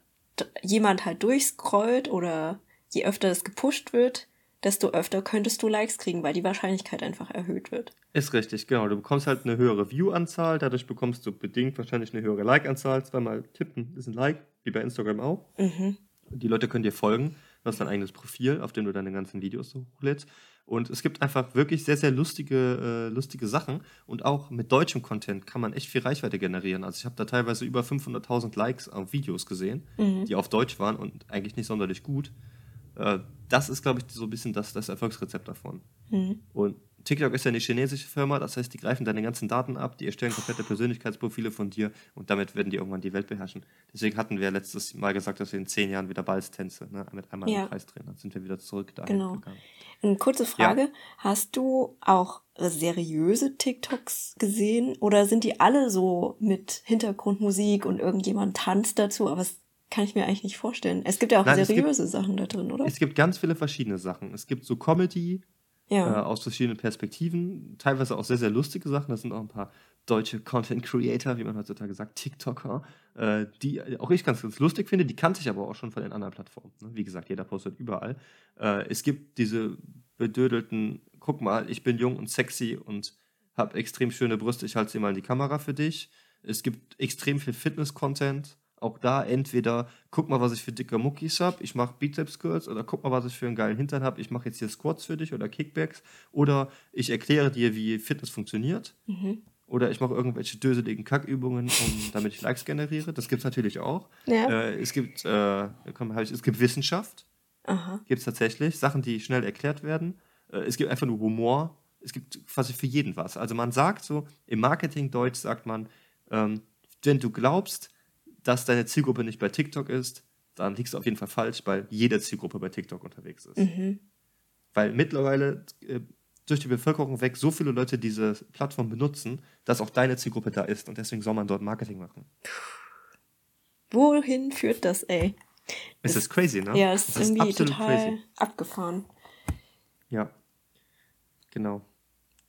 jemand halt durchscrollt oder je öfter es gepusht wird, desto öfter könntest du Likes kriegen, weil die Wahrscheinlichkeit einfach erhöht wird. Ist richtig, genau. Du bekommst halt eine höhere View-Anzahl, dadurch bekommst du bedingt wahrscheinlich eine höhere Like-Anzahl. Zweimal tippen ist ein Like, wie bei Instagram auch. Mhm. Die Leute können dir folgen. Du hast dein eigenes Profil, auf dem du deine ganzen Videos so hochlädst. Und es gibt einfach wirklich sehr, sehr lustige, äh, lustige Sachen. Und auch mit deutschem Content kann man echt viel Reichweite generieren. Also ich habe da teilweise über 500.000 Likes auf Videos gesehen, die auf Deutsch waren und eigentlich nicht sonderlich gut. Äh, das ist, glaube ich, so ein bisschen das, das Erfolgsrezept davon. Mhm. Und TikTok ist ja eine chinesische Firma, das heißt, die greifen deine ganzen Daten ab, die erstellen komplette Persönlichkeitsprofile von dir und damit werden die irgendwann die Welt beherrschen. Deswegen hatten wir letztes Mal gesagt, dass wir in zehn Jahren wieder Balztänze ne, mit einmal Ja. im Kreis drehen. Dann sind wir wieder zurück dahin Genau. gegangen. Eine kurze Frage. Hast du auch seriöse TikToks gesehen oder sind die alle so mit Hintergrundmusik und irgendjemand tanzt dazu? Aber das kann ich mir eigentlich nicht vorstellen. Es gibt ja auch Nein, es gibt- seriöse Sachen da drin, oder? Es gibt ganz viele verschiedene Sachen. Es gibt so Comedy äh, Ja. aus verschiedenen Perspektiven, teilweise auch sehr, sehr lustige Sachen. Das sind auch ein paar deutsche Content Creator, wie man heutzutage sagt, TikToker, äh, die auch ich ganz, ganz lustig finde. Die kannte ich aber auch schon von den anderen Plattformen. Ne? Wie gesagt, jeder postet überall. Äh, es gibt diese bedödelten, guck mal, ich bin jung und sexy und habe extrem schöne Brüste, ich halte sie mal in die Kamera für dich. Es gibt extrem viel Fitness-Content. Auch da entweder, guck mal, was ich für dicke Muckis habe, ich mache Bizeps-Curls oder guck mal, was ich für einen geilen Hintern habe, ich mache jetzt hier Squats für dich oder Kickbacks oder ich erkläre dir, wie Fitness funktioniert Mhm. oder ich mache irgendwelche döseligen Kackübungen, um, damit ich Likes generiere. Das gibt es natürlich auch. Ja. Äh, es, gibt, äh, komm, ich, es gibt Wissenschaft, gibt es tatsächlich, Sachen, die schnell erklärt werden. Äh, es gibt einfach nur Humor. Es gibt quasi für jeden was. Also man sagt so, im Marketing-Deutsch sagt man, ähm, wenn du glaubst, dass deine Zielgruppe nicht bei TikTok ist, dann liegst du auf jeden Fall falsch, weil jede Zielgruppe bei TikTok unterwegs ist. Mhm. Weil mittlerweile äh, durch die Bevölkerung weg so viele Leute diese Plattform benutzen, dass auch deine Zielgruppe da ist und deswegen soll man dort Marketing machen. Wohin führt das, ey? Es ist crazy, ne? Ja, es ist Es irgendwie total abgefahren. Ja. Genau.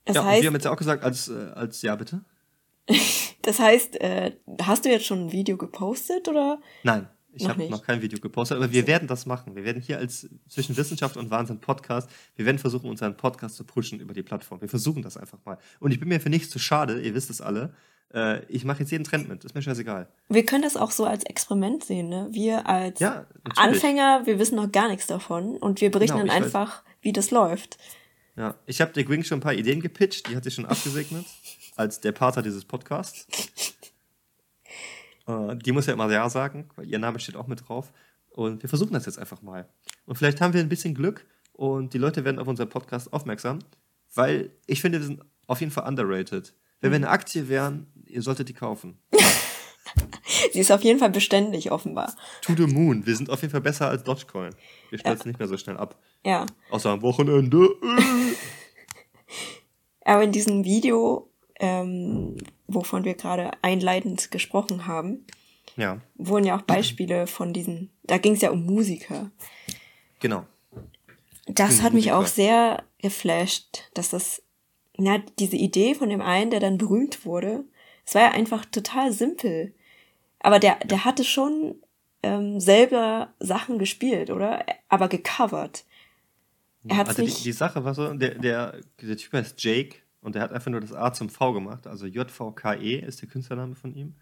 Das ja, und heißt, wir haben jetzt ja auch gesagt, als, äh, als ja, bitte? das heißt, äh, hast du jetzt schon ein Video gepostet oder? Nein, ich habe noch kein Video gepostet, aber wir werden das machen. Wir werden hier als zwischen Wissenschaft und Wahnsinn Podcast, wir werden versuchen, unseren Podcast zu pushen über die Plattform. Wir versuchen das einfach mal. Und ich bin mir für nichts zu schade, ihr wisst es alle. Äh, ich mache jetzt jeden Trend mit, ist mir scheißegal. Wir können das auch so als Experiment sehen, ne? Wir als Ja. Anfänger, wir wissen noch gar nichts davon und wir berichten Genau, dann ich weiß- einfach, wie das läuft. Ja, ich habe der Gwing schon ein paar Ideen gepitcht, die hat sie schon abgesegnet, als der Pater dieses Podcasts. Äh, die muss ja immer Ja sagen, weil ihr Name steht auch mit drauf. Und wir versuchen das jetzt einfach mal. Und vielleicht haben wir ein bisschen Glück und die Leute werden auf unseren Podcast aufmerksam, weil ich finde, wir sind auf jeden Fall underrated. Wenn wir eine Aktie wären, ihr solltet die kaufen. Sie ist auf jeden Fall beständig, offenbar. To the moon. Wir sind auf jeden Fall besser als Dogecoin. Wir stürzen nicht mehr so schnell ab. Ja. Außer am Wochenende. Aber in diesem Video, ähm, wovon wir gerade einleitend gesprochen haben, ja. wurden ja auch Beispiele von diesen, da ging es ja um Musiker. Genau. Das hat mich auch sehr geflasht, dass das, na, diese Idee von dem einen, der dann berühmt wurde, es war ja einfach total simpel. Aber der, der hatte schon ähm, selber Sachen gespielt, oder? Aber gecovert. Er hat's also nicht die, die Sache war so, der, der, der Typ heißt Jake und der hat einfach nur das A zum V gemacht. Also J-V-K-E ist der Künstlername von ihm.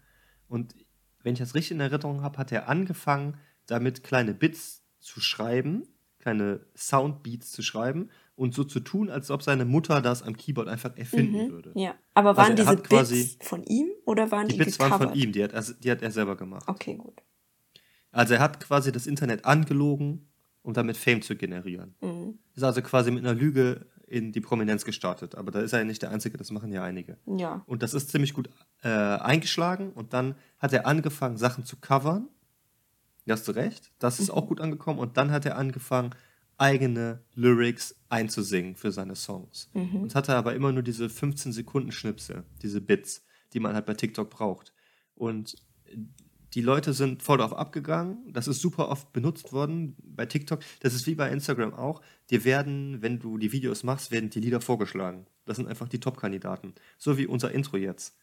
Und wenn ich das richtig in Erinnerung habe, hat er angefangen, damit kleine Bits zu schreiben, kleine Soundbeats zu schreiben und so zu tun, als ob seine Mutter das am Keyboard einfach erfinden mhm, würde. Ja, aber also waren also diese Bits von ihm oder waren die Die Bits gecovert? waren von ihm, die hat, er, die hat er selber gemacht. Okay, gut. Also er hat quasi das Internet angelogen, um damit Fame zu generieren. Mhm. Ist also quasi mit einer Lüge in die Prominenz gestartet. Aber da ist er ja nicht der Einzige, das machen ja einige. Ja. Und das ist ziemlich gut äh, eingeschlagen und dann hat er angefangen, Sachen zu covern. Da hast du recht, das ist mhm. auch gut angekommen. Und dann hat er angefangen, eigene Lyrics einzusingen für seine Songs. Mhm. Und hatte aber immer nur diese 15 Sekunden Schnipsel, diese Bits, die man halt bei TikTok braucht. Und die Leute sind voll darauf abgegangen. Das ist super oft benutzt worden bei TikTok. Das ist wie bei Instagram auch. Dir werden, wenn du die Videos machst, werden die Lieder vorgeschlagen. Das sind einfach die Top-Kandidaten. So wie unser Intro jetzt.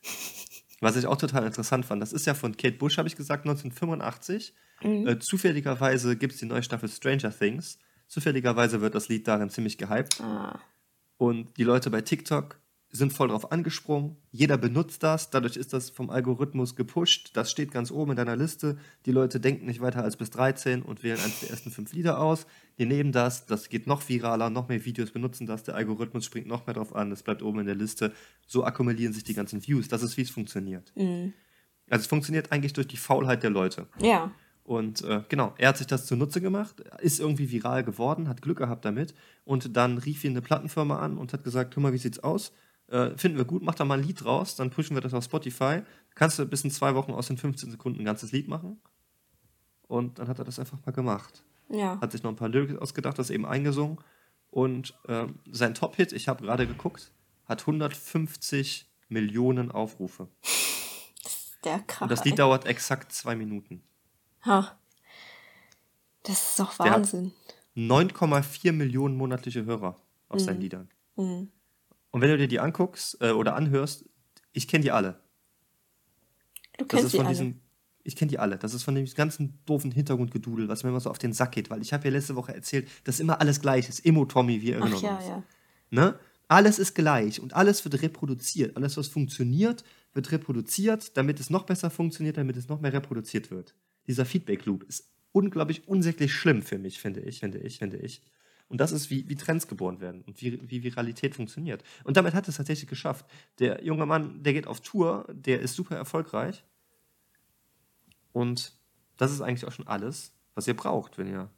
Was ich auch total interessant fand. Das ist ja von Kate Bush, habe ich gesagt, 1985. Mhm. Äh, zufälligerweise gibt es die neue Staffel Stranger Things. Zufälligerweise wird das Lied darin ziemlich gehypt. Ah. Und die Leute bei TikTok sind voll drauf angesprungen. Jeder benutzt das. Dadurch ist das vom Algorithmus gepusht. Das steht ganz oben in deiner Liste. Die Leute denken nicht weiter als bis 13 und wählen eines der ersten fünf Lieder aus. Die nehmen das. Das geht noch viraler. Noch mehr Videos benutzen das. Der Algorithmus springt noch mehr drauf an. Es bleibt oben in der Liste. So akkumulieren sich die ganzen Views. Das ist, wie es funktioniert. Mhm. Also es funktioniert eigentlich durch die Faulheit der Leute. Ja. Und äh, genau, er hat sich das zunutze gemacht, ist irgendwie viral geworden, hat Glück gehabt damit. Und dann rief ihn eine Plattenfirma an und hat gesagt: Guck mal, wie sieht's aus? Äh, finden wir gut, mach da mal ein Lied draus, dann pushen wir das auf Spotify. Kannst du bis in zwei Wochen aus den 15 Sekunden ein ganzes Lied machen? Und dann hat er das einfach mal gemacht. Ja. Hat sich noch ein paar Lyrics ausgedacht, das eben eingesungen. Und äh, sein Top-Hit, ich habe gerade geguckt, hat 150 Millionen Aufrufe. Das ist der krass. Und das Lied dauert exakt zwei Minuten. Ha. Das ist doch Wahnsinn. 9,4 Millionen monatliche Hörer auf mhm. seinen Liedern. Mhm. Und wenn du dir die anguckst äh, oder anhörst, ich kenne die alle. Du kennst das ist die von alle. Diesem, ich kenne die alle. Das ist von dem ganzen doofen Hintergrundgedudel, was mir immer so auf den Sack geht, weil ich habe ja letzte Woche erzählt, dass immer alles gleich ist. Immo Tommy, wir erinnern Ach, ja, uns. Ja. Ne? Alles ist gleich und alles wird reproduziert. Alles, was funktioniert, wird reproduziert, damit es noch besser funktioniert, damit es noch mehr reproduziert wird. Dieser Feedback Loop ist unglaublich unsäglich schlimm für mich, finde ich, finde ich, finde ich. Und das ist, wie, wie Trends geboren werden und wie, wie Viralität funktioniert. Und damit hat es tatsächlich geschafft. Der junge Mann, der geht auf Tour, der ist super erfolgreich. Und das ist eigentlich auch schon alles, was ihr braucht, wenn ihr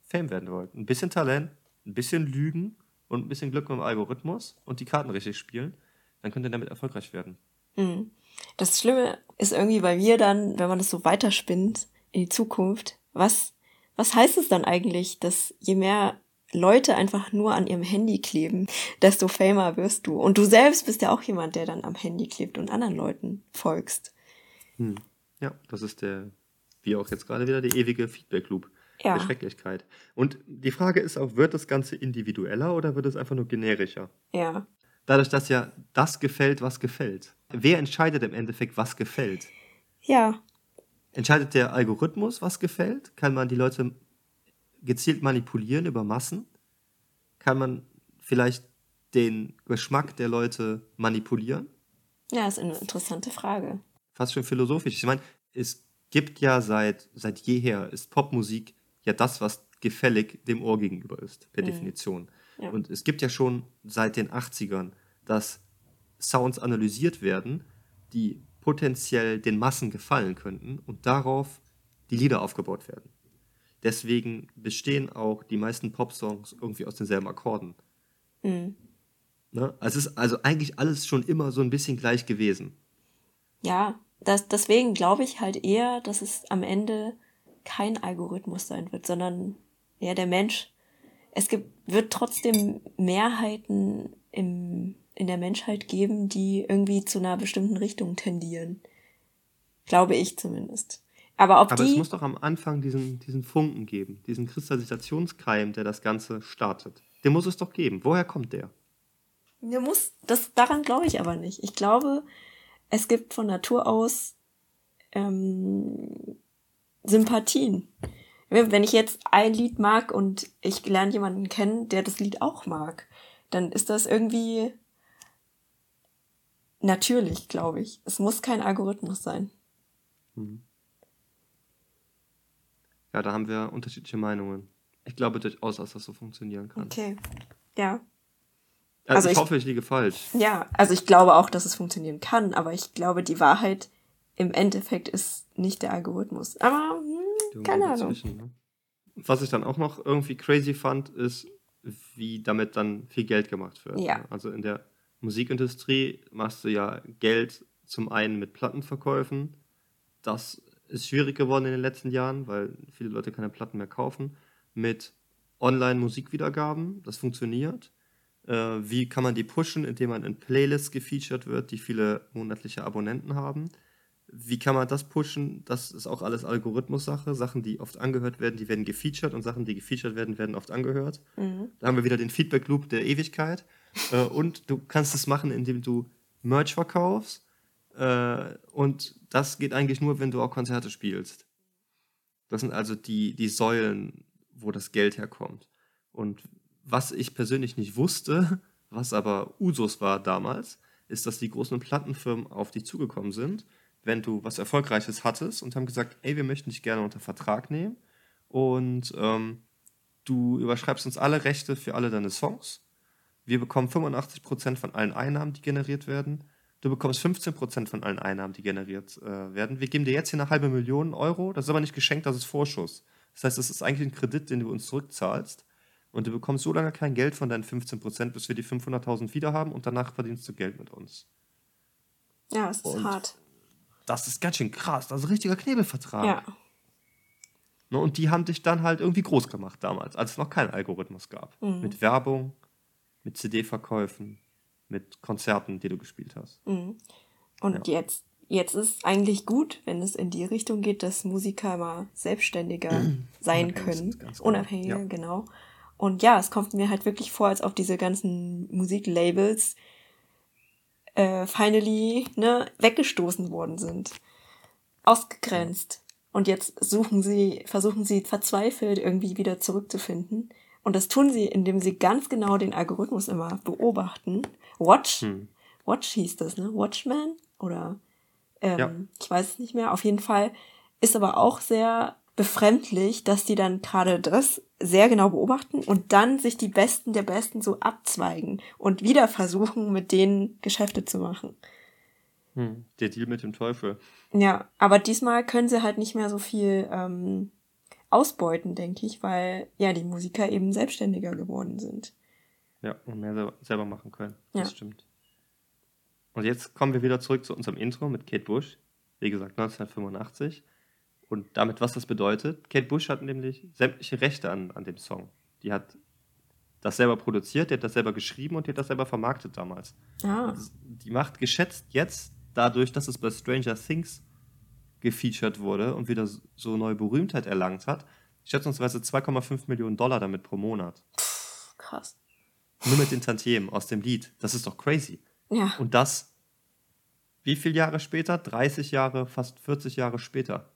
Fame werden wollt. Ein bisschen Talent, ein bisschen Lügen und ein bisschen Glück mit dem Algorithmus und die Karten richtig spielen. Dann könnt ihr damit erfolgreich werden. Mhm. Das Schlimme ist irgendwie bei mir dann, wenn man das so weiterspinnt in die Zukunft, was, was heißt es dann eigentlich, dass je mehr Leute einfach nur an ihrem Handy kleben, desto famer wirst du. Und du selbst bist ja auch jemand, der dann am Handy klebt und anderen Leuten folgst. Hm. Ja, das ist der, wie auch jetzt gerade wieder, der ewige Feedback-Loop. Ja. Der Schrecklichkeit. Und die Frage ist auch, wird das Ganze individueller oder wird es einfach nur generischer? Ja. Dadurch, dass ja das gefällt, was gefällt. Wer entscheidet im Endeffekt, was gefällt? Ja. Entscheidet der Algorithmus, was gefällt? Kann man die Leute gezielt manipulieren über Massen? Kann man vielleicht den Geschmack der Leute manipulieren? Ja, ist eine interessante Frage. Fast schon philosophisch. Ich meine, es gibt ja seit, seit jeher, ist Popmusik ja das, was gefällig dem Ohr gegenüber ist, per mhm. Definition. Ja. Und es gibt ja schon seit den 80ern, dass Sounds analysiert werden, die potenziell den Massen gefallen könnten und darauf die Lieder aufgebaut werden. Deswegen bestehen auch die meisten Pop-Songs irgendwie aus denselben Akkorden. Mhm. Ne? Also es ist also eigentlich alles schon immer so ein bisschen gleich gewesen. Ja, das, deswegen glaube ich halt eher, dass es am Ende kein Algorithmus sein wird, sondern eher der Mensch. Es gibt, wird trotzdem Mehrheiten im, in der Menschheit geben, die irgendwie zu einer bestimmten Richtung tendieren. Glaube ich zumindest. Aber ob Aber die. es muss doch am Anfang diesen, diesen Funken geben, diesen Kristallisationskeim, der das Ganze startet. Den muss es doch geben. Woher kommt der? Der muss, das, daran glaube ich aber nicht. Ich glaube, es gibt von Natur aus ähm, Sympathien. Wenn ich jetzt ein Lied mag und ich lerne jemanden kennen, der das Lied auch mag, dann ist das irgendwie natürlich, glaube ich. Es muss kein Algorithmus sein. Hm. Ja, da haben wir unterschiedliche Meinungen. Ich glaube durchaus, dass das so funktionieren kann. Okay. Ja. Also, Also ich, ich- hoffe, ich liege falsch. Ja, also ich glaube auch, dass es funktionieren kann, aber ich glaube, die Wahrheit im Endeffekt ist nicht der Algorithmus. Aber hm, keine Ahnung. dazwischen, ne? Was ich dann auch noch irgendwie crazy fand, ist, wie damit dann viel Geld gemacht wird. Ja. ne? Also in der Musikindustrie machst du ja Geld zum einen mit Plattenverkäufen. Das ist schwierig geworden in den letzten Jahren, weil viele Leute keine Platten mehr kaufen. Mit Online-Musikwiedergaben, das funktioniert. Äh, wie kann man die pushen, indem man in Playlists gefeatured wird, die viele monatliche Abonnenten haben? Wie kann man das pushen? Das ist auch alles Algorithmus-Sache. Sachen, die oft angehört werden, die werden gefeatured und Sachen, die gefeatured werden, werden oft angehört. Mhm. Da haben wir wieder den Feedback-Loop der Ewigkeit. Äh, und du kannst es machen, indem du Merch verkaufst. Äh, und das geht eigentlich nur, wenn du auch Konzerte spielst. Das sind also die, die Säulen, wo das Geld herkommt. Und was ich persönlich nicht wusste, was aber Usus war damals, ist, dass die großen Plattenfirmen auf dich zugekommen sind, wenn du was Erfolgreiches hattest und haben gesagt, ey, wir möchten dich gerne unter Vertrag nehmen und ähm, du überschreibst uns alle Rechte für alle deine Songs. Wir bekommen 85% von allen Einnahmen, die generiert werden. Du bekommst 15% von allen Einnahmen, die generiert äh, werden. Wir geben dir jetzt hier eine halbe Million Euro. Das ist aber nicht geschenkt, das ist Vorschuss. Das heißt, das ist eigentlich ein Kredit, den du uns zurückzahlst. Und du bekommst so lange kein Geld von deinen 15%, bis wir die 500.000 wieder haben und danach verdienst du Geld mit uns. Ja, es ist Und- hart. Das ist ganz schön krass. Das ist ein richtiger Knebelvertrag. Ja. Ne, und die haben dich dann halt irgendwie groß gemacht damals, als es noch keinen Algorithmus gab. Mhm. Mit Werbung, mit CD-Verkäufen, mit Konzerten, die du gespielt hast. Mhm. Und Ja. jetzt, jetzt ist eigentlich gut, wenn es in die Richtung geht, dass Musiker mal selbstständiger sein können. genau. Unabhängiger, Ja. genau. Und ja, es kommt mir halt wirklich vor, als ob diese ganzen Musiklabels äh, finally ne, weggestoßen worden sind. Ausgegrenzt. Und jetzt suchen sie, versuchen sie verzweifelt irgendwie wieder zurückzufinden. Und das tun sie, indem sie ganz genau den Algorithmus immer beobachten. Watch, Hm. Watch hieß das, ne? Watchman? Oder ähm, Ja. ich weiß es nicht mehr. Auf jeden Fall ist aber auch sehr befremdlich, dass die dann gerade das sehr genau beobachten und dann sich die Besten der Besten so abzweigen und wieder versuchen, mit denen Geschäfte zu machen. Hm. Der Deal mit dem Teufel. Ja, aber diesmal können sie halt nicht mehr so viel ähm, ausbeuten, denke ich, weil ja die Musiker eben selbstständiger geworden sind. Ja, und mehr selber, machen können. Das Ja. stimmt. Und jetzt kommen wir wieder zurück zu unserem Intro mit Kate Bush. Wie gesagt, 1985. Und damit, was das bedeutet, Kate Bush hat nämlich sämtliche Rechte an, an dem Song. Die hat das selber produziert, die hat das selber geschrieben und die hat das selber vermarktet damals. Ah, Die macht geschätzt jetzt, dadurch, dass es bei Stranger Things gefeatured wurde und wieder so neue Berühmtheit erlangt hat, schätzungsweise 2,5 Millionen Dollar damit pro Monat. krass. Nur mit den Tantiemen aus dem Lied. Das ist doch crazy. Ja, Und das, wie viele Jahre später? 30 Jahre, fast 40 Jahre später.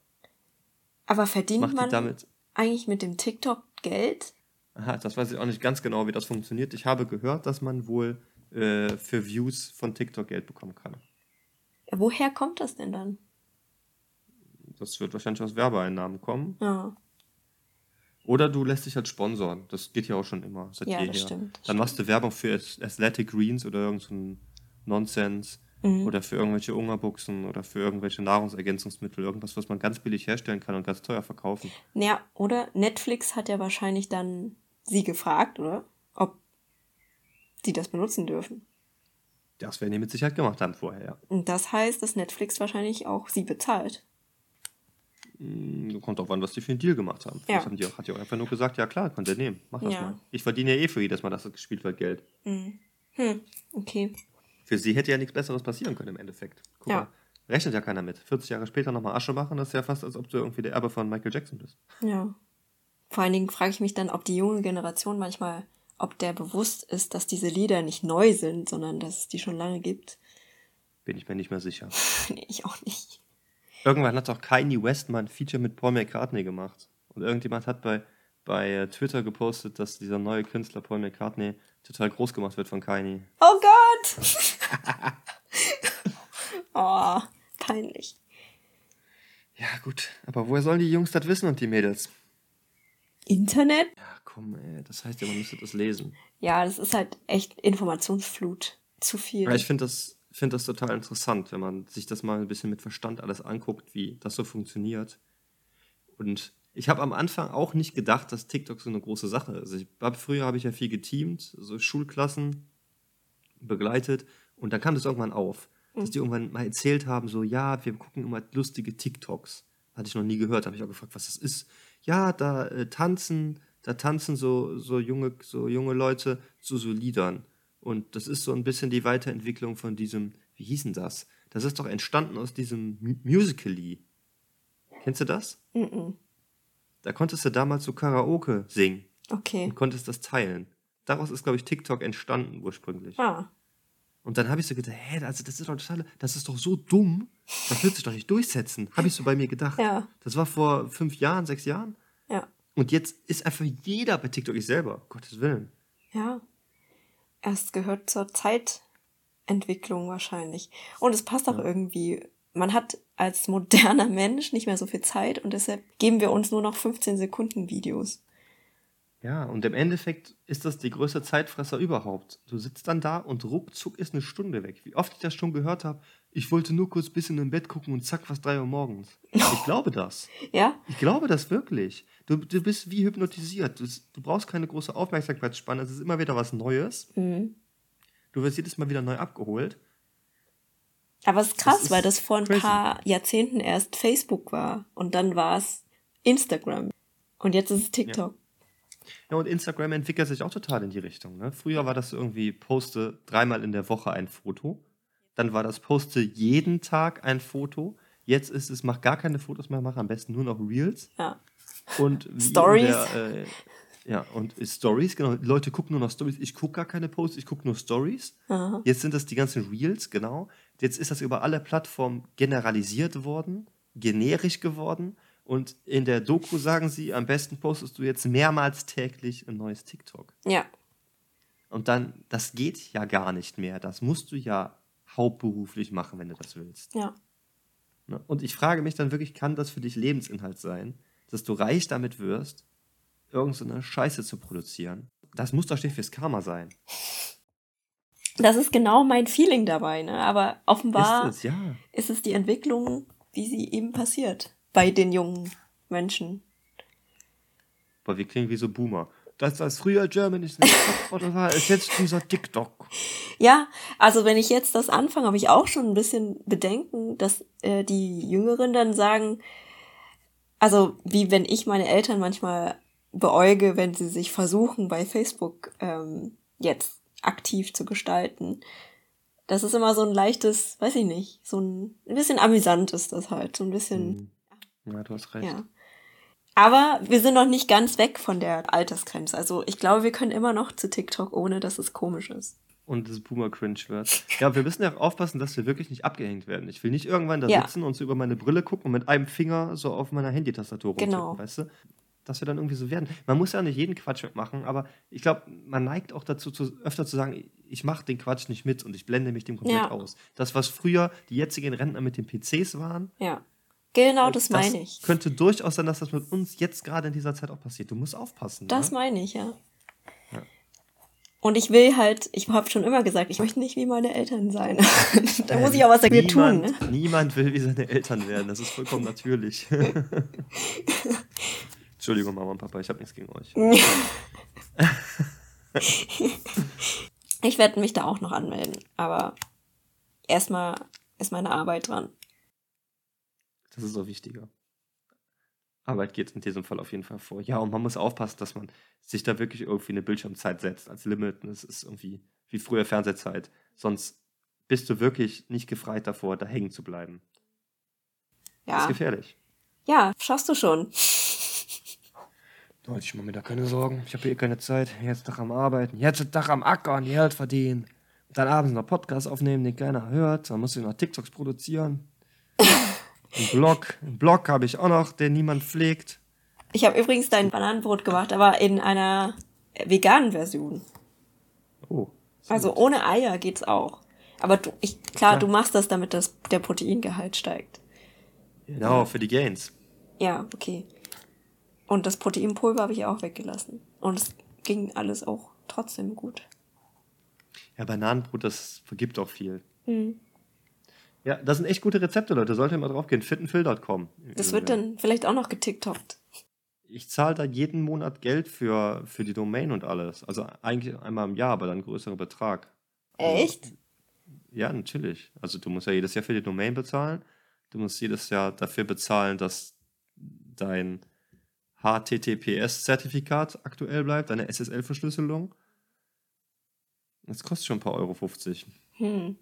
aber verdient man damit. eigentlich mit dem TikTok Geld? Aha, das weiß ich auch nicht ganz genau, wie das funktioniert. Ich habe gehört, dass man wohl äh, für Views von TikTok Geld bekommen kann. Ja, woher kommt das denn dann? Das wird wahrscheinlich aus Werbeeinnahmen kommen. Ja, Oder du lässt dich halt sponsoren. Das geht ja auch schon immer, seit Ja, jeher. das stimmt, das Dann machst du Werbung für Ath- Athletic Greens oder irgendeinen Nonsense. Mhm. Oder für irgendwelche Hungerbuchsen oder für irgendwelche Nahrungsergänzungsmittel. Irgendwas, was man ganz billig herstellen kann und ganz teuer verkaufen. Ja, oder Netflix hat ja wahrscheinlich dann sie gefragt, oder? Ob sie das benutzen dürfen. Das werden die mit Sicherheit gemacht haben vorher, ja. Und das heißt, dass Netflix wahrscheinlich auch sie bezahlt. Mm, Kommt drauf an, was die für einen Deal gemacht haben. Ja. Vielleicht haben die auch, hat die auch einfach nur gesagt, ja klar, könnt ihr nehmen, mach das Ja. mal. Ich verdiene ja eh für jedes Mal, dass das gespielt wird, Geld. Hm, okay. Für sie hätte ja nichts Besseres passieren können im Endeffekt. Guck Ja. mal, rechnet ja keiner mit. 40 Jahre später nochmal Asche machen, das ist ja fast, als ob du irgendwie der Erbe von Michael Jackson bist. Ja. Vor allen Dingen frage ich mich dann, ob die junge Generation manchmal, ob der bewusst ist, dass diese Lieder nicht neu sind, sondern dass es die schon lange gibt. Bin ich mir nicht mehr sicher. nee, ich auch nicht. Irgendwann hat doch Kanye West mal ein Feature mit Paul McCartney gemacht. Und irgendjemand hat bei, bei äh, Twitter gepostet, dass dieser neue Künstler Paul McCartney total groß gemacht wird von Kanye. Oh Gott! oh, peinlich. Ja, gut. Aber woher sollen die Jungs das wissen und die Mädels? Internet? Ja, komm, ey. Das heißt ja, man müsste das lesen. Ja, das ist halt echt Informationsflut. Zu viel. Ja, ich finde das, find das total interessant, wenn man sich das mal ein bisschen mit Verstand alles anguckt, wie das so funktioniert. Und ich habe am Anfang auch nicht gedacht, dass TikTok so eine große Sache ist. Ich hab, früher habe ich ja viel geteamt, so Schulklassen begleitet. Und dann kam das irgendwann auf, dass die irgendwann mal erzählt haben, so, ja, wir gucken immer lustige TikToks. Hatte ich noch nie gehört, habe ich auch gefragt, was das ist. Ja, da äh, tanzen, da tanzen so, so, junge, so junge Leute zu so Liedern. Und das ist so ein bisschen die Weiterentwicklung von diesem, wie hieß denn das? Das ist doch entstanden aus diesem Mu- Musical.ly. Kennst du das? Mhm. Da konntest du damals so Karaoke singen Okay. und konntest das teilen. Daraus ist, glaube ich, TikTok entstanden ursprünglich. Ah. Und dann habe ich so gedacht, hä, also das ist doch total, das ist doch so dumm, das wird sich doch nicht durchsetzen. Habe ich so bei mir gedacht. Ja. Das war vor fünf Jahren, sechs Jahren. Ja. Und jetzt ist einfach jeder bei TikTok, ich selber, Gottes Willen. Ja. Es gehört zur Zeitentwicklung wahrscheinlich. Und es passt auch irgendwie. Man hat als moderner Mensch nicht mehr so viel Zeit und deshalb geben wir uns nur noch 15 Sekunden Videos. Ja, und im Endeffekt ist das die größte Zeitfresser überhaupt. Du sitzt dann da und ruckzuck ist eine Stunde weg. Wie oft ich das schon gehört habe, ich wollte nur kurz ein bisschen im Bett gucken und zack, was drei Uhr morgens. Ich glaube das. Ja? Ich glaube das wirklich. Du, du bist wie hypnotisiert. Du, du brauchst keine große Aufmerksamkeitsspanne. Es ist immer wieder was Neues. Mhm. Du wirst jedes Mal wieder neu abgeholt. Aber es ist krass, ist weil das vor ein crazy. paar Jahrzehnten erst Facebook war und dann war es Instagram und jetzt ist es TikTok. Ja, und Instagram entwickelt sich auch total in die Richtung. Ne? Früher war das irgendwie, poste dreimal in der Woche ein Foto. Dann war das, poste jeden Tag ein Foto. Jetzt ist es, mach gar keine Fotos mehr, mach am besten nur noch Reels. Ja. Und Stories. Der, äh, ja, und Stories, genau. Die Leute gucken nur noch Stories. Ich gucke gar keine Posts, ich gucke nur Stories. Aha. Jetzt sind das die ganzen Reels, genau. Jetzt ist das über alle Plattformen generalisiert worden, generisch geworden. Und in der Doku sagen sie, am besten postest du jetzt mehrmals täglich ein neues TikTok. Ja. Und dann, das geht ja gar nicht mehr. Das musst du ja hauptberuflich machen, wenn du das willst. Ja. Ne? Und ich frage mich dann wirklich, kann das für dich Lebensinhalt sein, dass du reich damit wirst, irgend so Scheiße zu produzieren? Das muss doch schließlich fürs Karma sein. Das ist genau mein Feeling dabei, ne? Aber offenbar Ist es, ja. ist es die Entwicklung, wie sie eben passiert bei den jungen Menschen. Boah, wir klingen wie so Boomer. Das, was früher Germany's Next Topmodel war, ist jetzt dieser TikTok. Ja, also wenn ich jetzt das anfange, habe ich auch schon ein bisschen Bedenken, dass äh, die Jüngeren dann sagen, also wie wenn ich meine Eltern manchmal beäuge, wenn sie sich versuchen, bei Facebook ähm, jetzt aktiv zu gestalten. Das ist immer so ein leichtes, weiß ich nicht, so ein, ein bisschen amüsant ist das halt, so ein bisschen, Ja, du hast recht. ja. Aber wir sind noch nicht ganz weg von der Altersgrenze. Also ich glaube, wir können immer noch zu TikTok, ohne dass es komisch ist. Und das Boomer-Cringe wird. Ja, wir müssen ja auch aufpassen, dass wir wirklich nicht abgehängt werden. Ich will nicht irgendwann da Ja. sitzen und so über meine Brille gucken und mit einem Finger so auf meiner Handytastatur rumtippen, Genau. weißt du? Dass wir dann irgendwie so werden. Man muss ja nicht jeden Quatsch mitmachen, aber ich glaube, man neigt auch dazu, zu, öfter zu sagen, ich mache den Quatsch nicht mit und ich blende mich dem komplett Ja. aus. Das, was früher die jetzigen Rentner mit den PCs waren, Ja. Genau, das meine ich. könnte durchaus sein, dass das mit uns jetzt gerade in dieser Zeit auch passiert. Du musst aufpassen. Das ne? meine ich, ja. Ja. Und ich will halt, ich habe schon immer gesagt, ich möchte nicht wie meine Eltern sein. da muss ich auch was dafür tun. Ne? Niemand will wie seine Eltern werden. Das ist vollkommen natürlich. Entschuldigung, Mama und Papa, ich habe nichts gegen euch. ich werde mich da auch noch anmelden, aber erstmal ist meine Arbeit dran. Das ist so wichtiger. Arbeit geht in diesem Fall auf jeden Fall vor. Ja, und man muss aufpassen, dass man sich da wirklich irgendwie eine Bildschirmzeit setzt als Limit. Das ist irgendwie wie früher Fernsehzeit. Sonst bist du wirklich nicht gefreit davor, da hängen zu bleiben. Ja. Das ist gefährlich. Ja, schaffst du schon. Leute, ich mache mir da keine Sorgen. Ich habe hier eh keine Zeit. Jetzt Tag am Arbeiten. Jetzt Tag am Ackern, Geld verdienen. Dann abends noch Podcast aufnehmen, den keiner hört. Dann musst du noch TikToks produzieren. Ein Blog. Ein Blog habe ich auch noch, den niemand pflegt. Ich habe übrigens dein Bananenbrot gemacht, aber in einer veganen Version. Oh. Also ohne Eier geht's auch. Aber du, ich, klar, ja. du machst das, damit das, der Proteingehalt steigt. Genau, für die Gains. Ja, okay. Und das Proteinpulver habe ich auch weggelassen. Und es ging alles auch trotzdem gut. Ja, Bananenbrot, das vergibt auch viel. Mhm. Ja, das sind echt gute Rezepte, Leute. Sollt ihr mal drauf gehen. fittenphil.com. Das wird dann vielleicht auch noch getiktokt. Ich zahle da jeden Monat Geld für, für die Domain und alles. Also eigentlich einmal im Jahr, aber dann größerer Betrag. Echt? Also, ja, natürlich. Also du musst ja jedes Jahr für die Domain bezahlen. Du musst jedes Jahr dafür bezahlen, dass dein HTTPS-Zertifikat aktuell bleibt, deine SSL-Verschlüsselung. Das kostet schon ein paar Euro 50. Hm.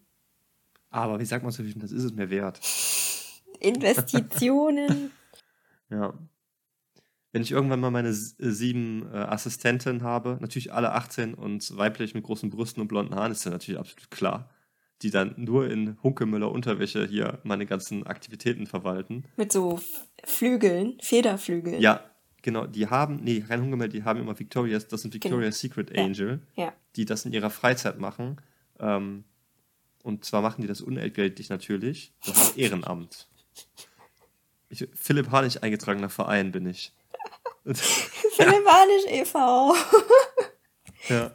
Aber wie sagt man so, das ist es mir wert. Investitionen. ja. Wenn ich irgendwann mal meine äh, sieben äh, Assistenten habe, natürlich alle 18 und weiblich mit großen Brüsten und blonden Haaren, ist ja natürlich absolut klar, die dann nur in Hunkemüller Unterwäsche hier meine ganzen Aktivitäten verwalten. Mit so Flügeln, Federflügeln. Ja, genau. Die haben, nee, kein Hunkemüller, die haben immer Victoria's, das sind Victoria's genau. Secret Angel, ja. ja. die das in ihrer Freizeit machen. Ähm, und zwar machen die das unentgeltlich natürlich. Das ist Ehrenamt. Ich, Philipp Harnisch eingetragener Verein bin ich. Philipp Harnisch e.V. ja.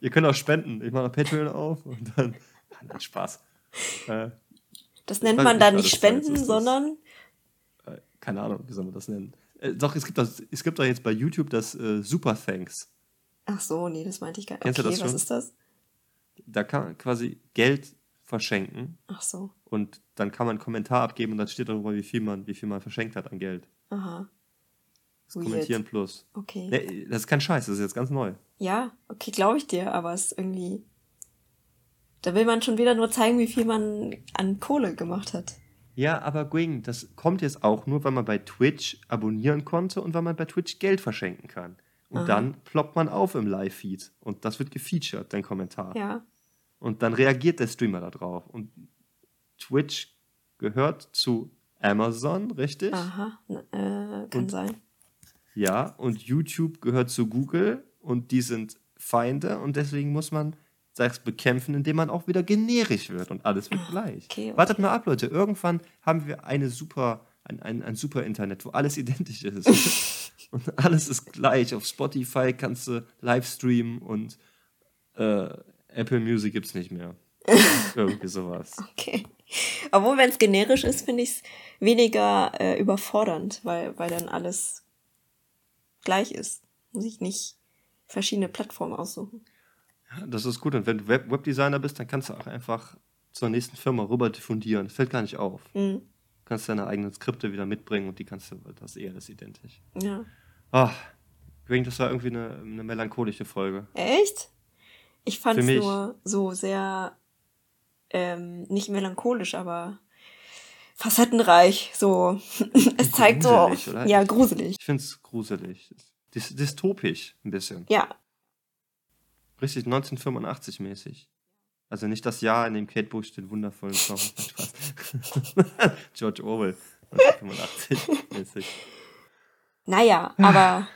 Ihr könnt auch spenden. Ich mache ein Patreon auf und dann. Nein, Spaß. Äh, das nennt man dann nicht Spenden, sondern. Äh, keine Ahnung, wie soll man das nennen? Äh, doch, es gibt, doch, es gibt doch jetzt bei YouTube das äh, Super Thanks. Ach so, nee, das meinte ich gar nicht. Kennst okay, du das schon? was ist das? Da kann quasi Geld verschenken. Ach so. Und dann kann man einen Kommentar abgeben und dann steht darüber, wie viel man, wie viel man verschenkt hat an Geld. Aha. Das Weird. Kommentieren plus. Okay. Nee, das ist kein Scheiß, das ist jetzt ganz neu. Ja, okay, glaube ich dir, aber es ist irgendwie. Da will man schon wieder nur zeigen, wie viel man an Kohle gemacht hat. Ja, aber Gwing, das kommt jetzt auch nur, weil man bei Twitch abonnieren konnte und weil man bei Twitch Geld verschenken kann. Und Aha. dann ploppt man auf im Live-Feed und das wird gefeatured, dein Kommentar. Ja. Und dann reagiert der Streamer darauf. Und Twitch gehört zu Amazon, richtig? Aha, äh, kann und, sein. Ja, und YouTube gehört zu Google und die sind Feinde und deswegen muss man das bekämpfen, indem man auch wieder generisch wird und alles wird gleich. Okay, okay. Wartet mal ab, Leute. Irgendwann haben wir eine super, ein, ein, ein super Internet, wo alles identisch ist. und alles ist gleich. Auf Spotify kannst du Livestreamen und äh, Apple Music gibt's nicht mehr. Irgendwie sowas. Okay. Obwohl, wenn es generisch ist, finde ich es weniger äh, überfordernd, weil, weil dann alles gleich ist. Muss ich nicht verschiedene Plattformen aussuchen. Ja, das ist gut. Und wenn du Web Webdesigner bist, dann kannst du auch einfach zur nächsten Firma rüber diffundieren. Das fällt gar nicht auf. Mhm. Du kannst deine eigenen Skripte wieder mitbringen und die kannst du, das ist eher das identisch. Ja. Ach, das war irgendwie eine, eine melancholische Folge. Echt? Ich fand es nur so sehr, ähm, nicht melancholisch, aber facettenreich. So, es zeigt so, oder? ja, gruselig. Ich finde es gruselig. Dys dystopisch ein bisschen. Ja. Richtig 1985 mäßig. Also nicht das Jahr, in dem Kate Bush den wundervollen Song. Spaß. George Orwell 1985 mäßig. Naja, aber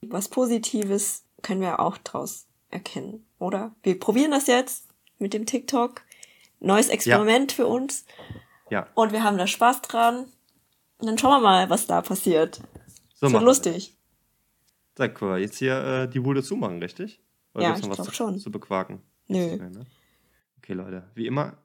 was Positives können wir auch draus erkennen, oder? Wir probieren das jetzt mit dem TikTok. Neues Experiment ja. für uns. Ja. Und wir haben da Spaß dran. Und dann schauen wir mal, was da passiert. So wird lustig. Sag mal, jetzt hier äh, die Bude zumachen, richtig? Oder Ja, ich was glaub zu, schon. zu bequaken? Nö. Mehr, ne? Okay, Leute. Wie immer,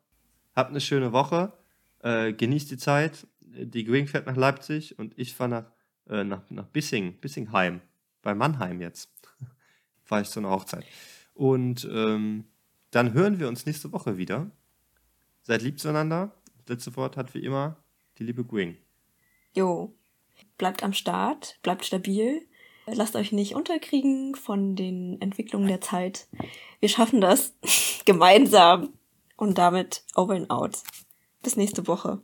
habt eine schöne Woche. Äh, genießt die Zeit. Die Gwing fährt nach Leipzig und ich fahre nach, äh, nach, nach Bissing, Bissingheim. Bei Mannheim jetzt. Fahre ich zu einer Hochzeit. Und ähm, dann hören wir uns nächste Woche wieder. Seid lieb zueinander. Das letzte Wort hat wie immer die liebe Gwing. Jo, bleibt am Start, bleibt stabil, lasst euch nicht unterkriegen von den Entwicklungen der Zeit. Wir schaffen das gemeinsam und damit over and out. Bis nächste Woche.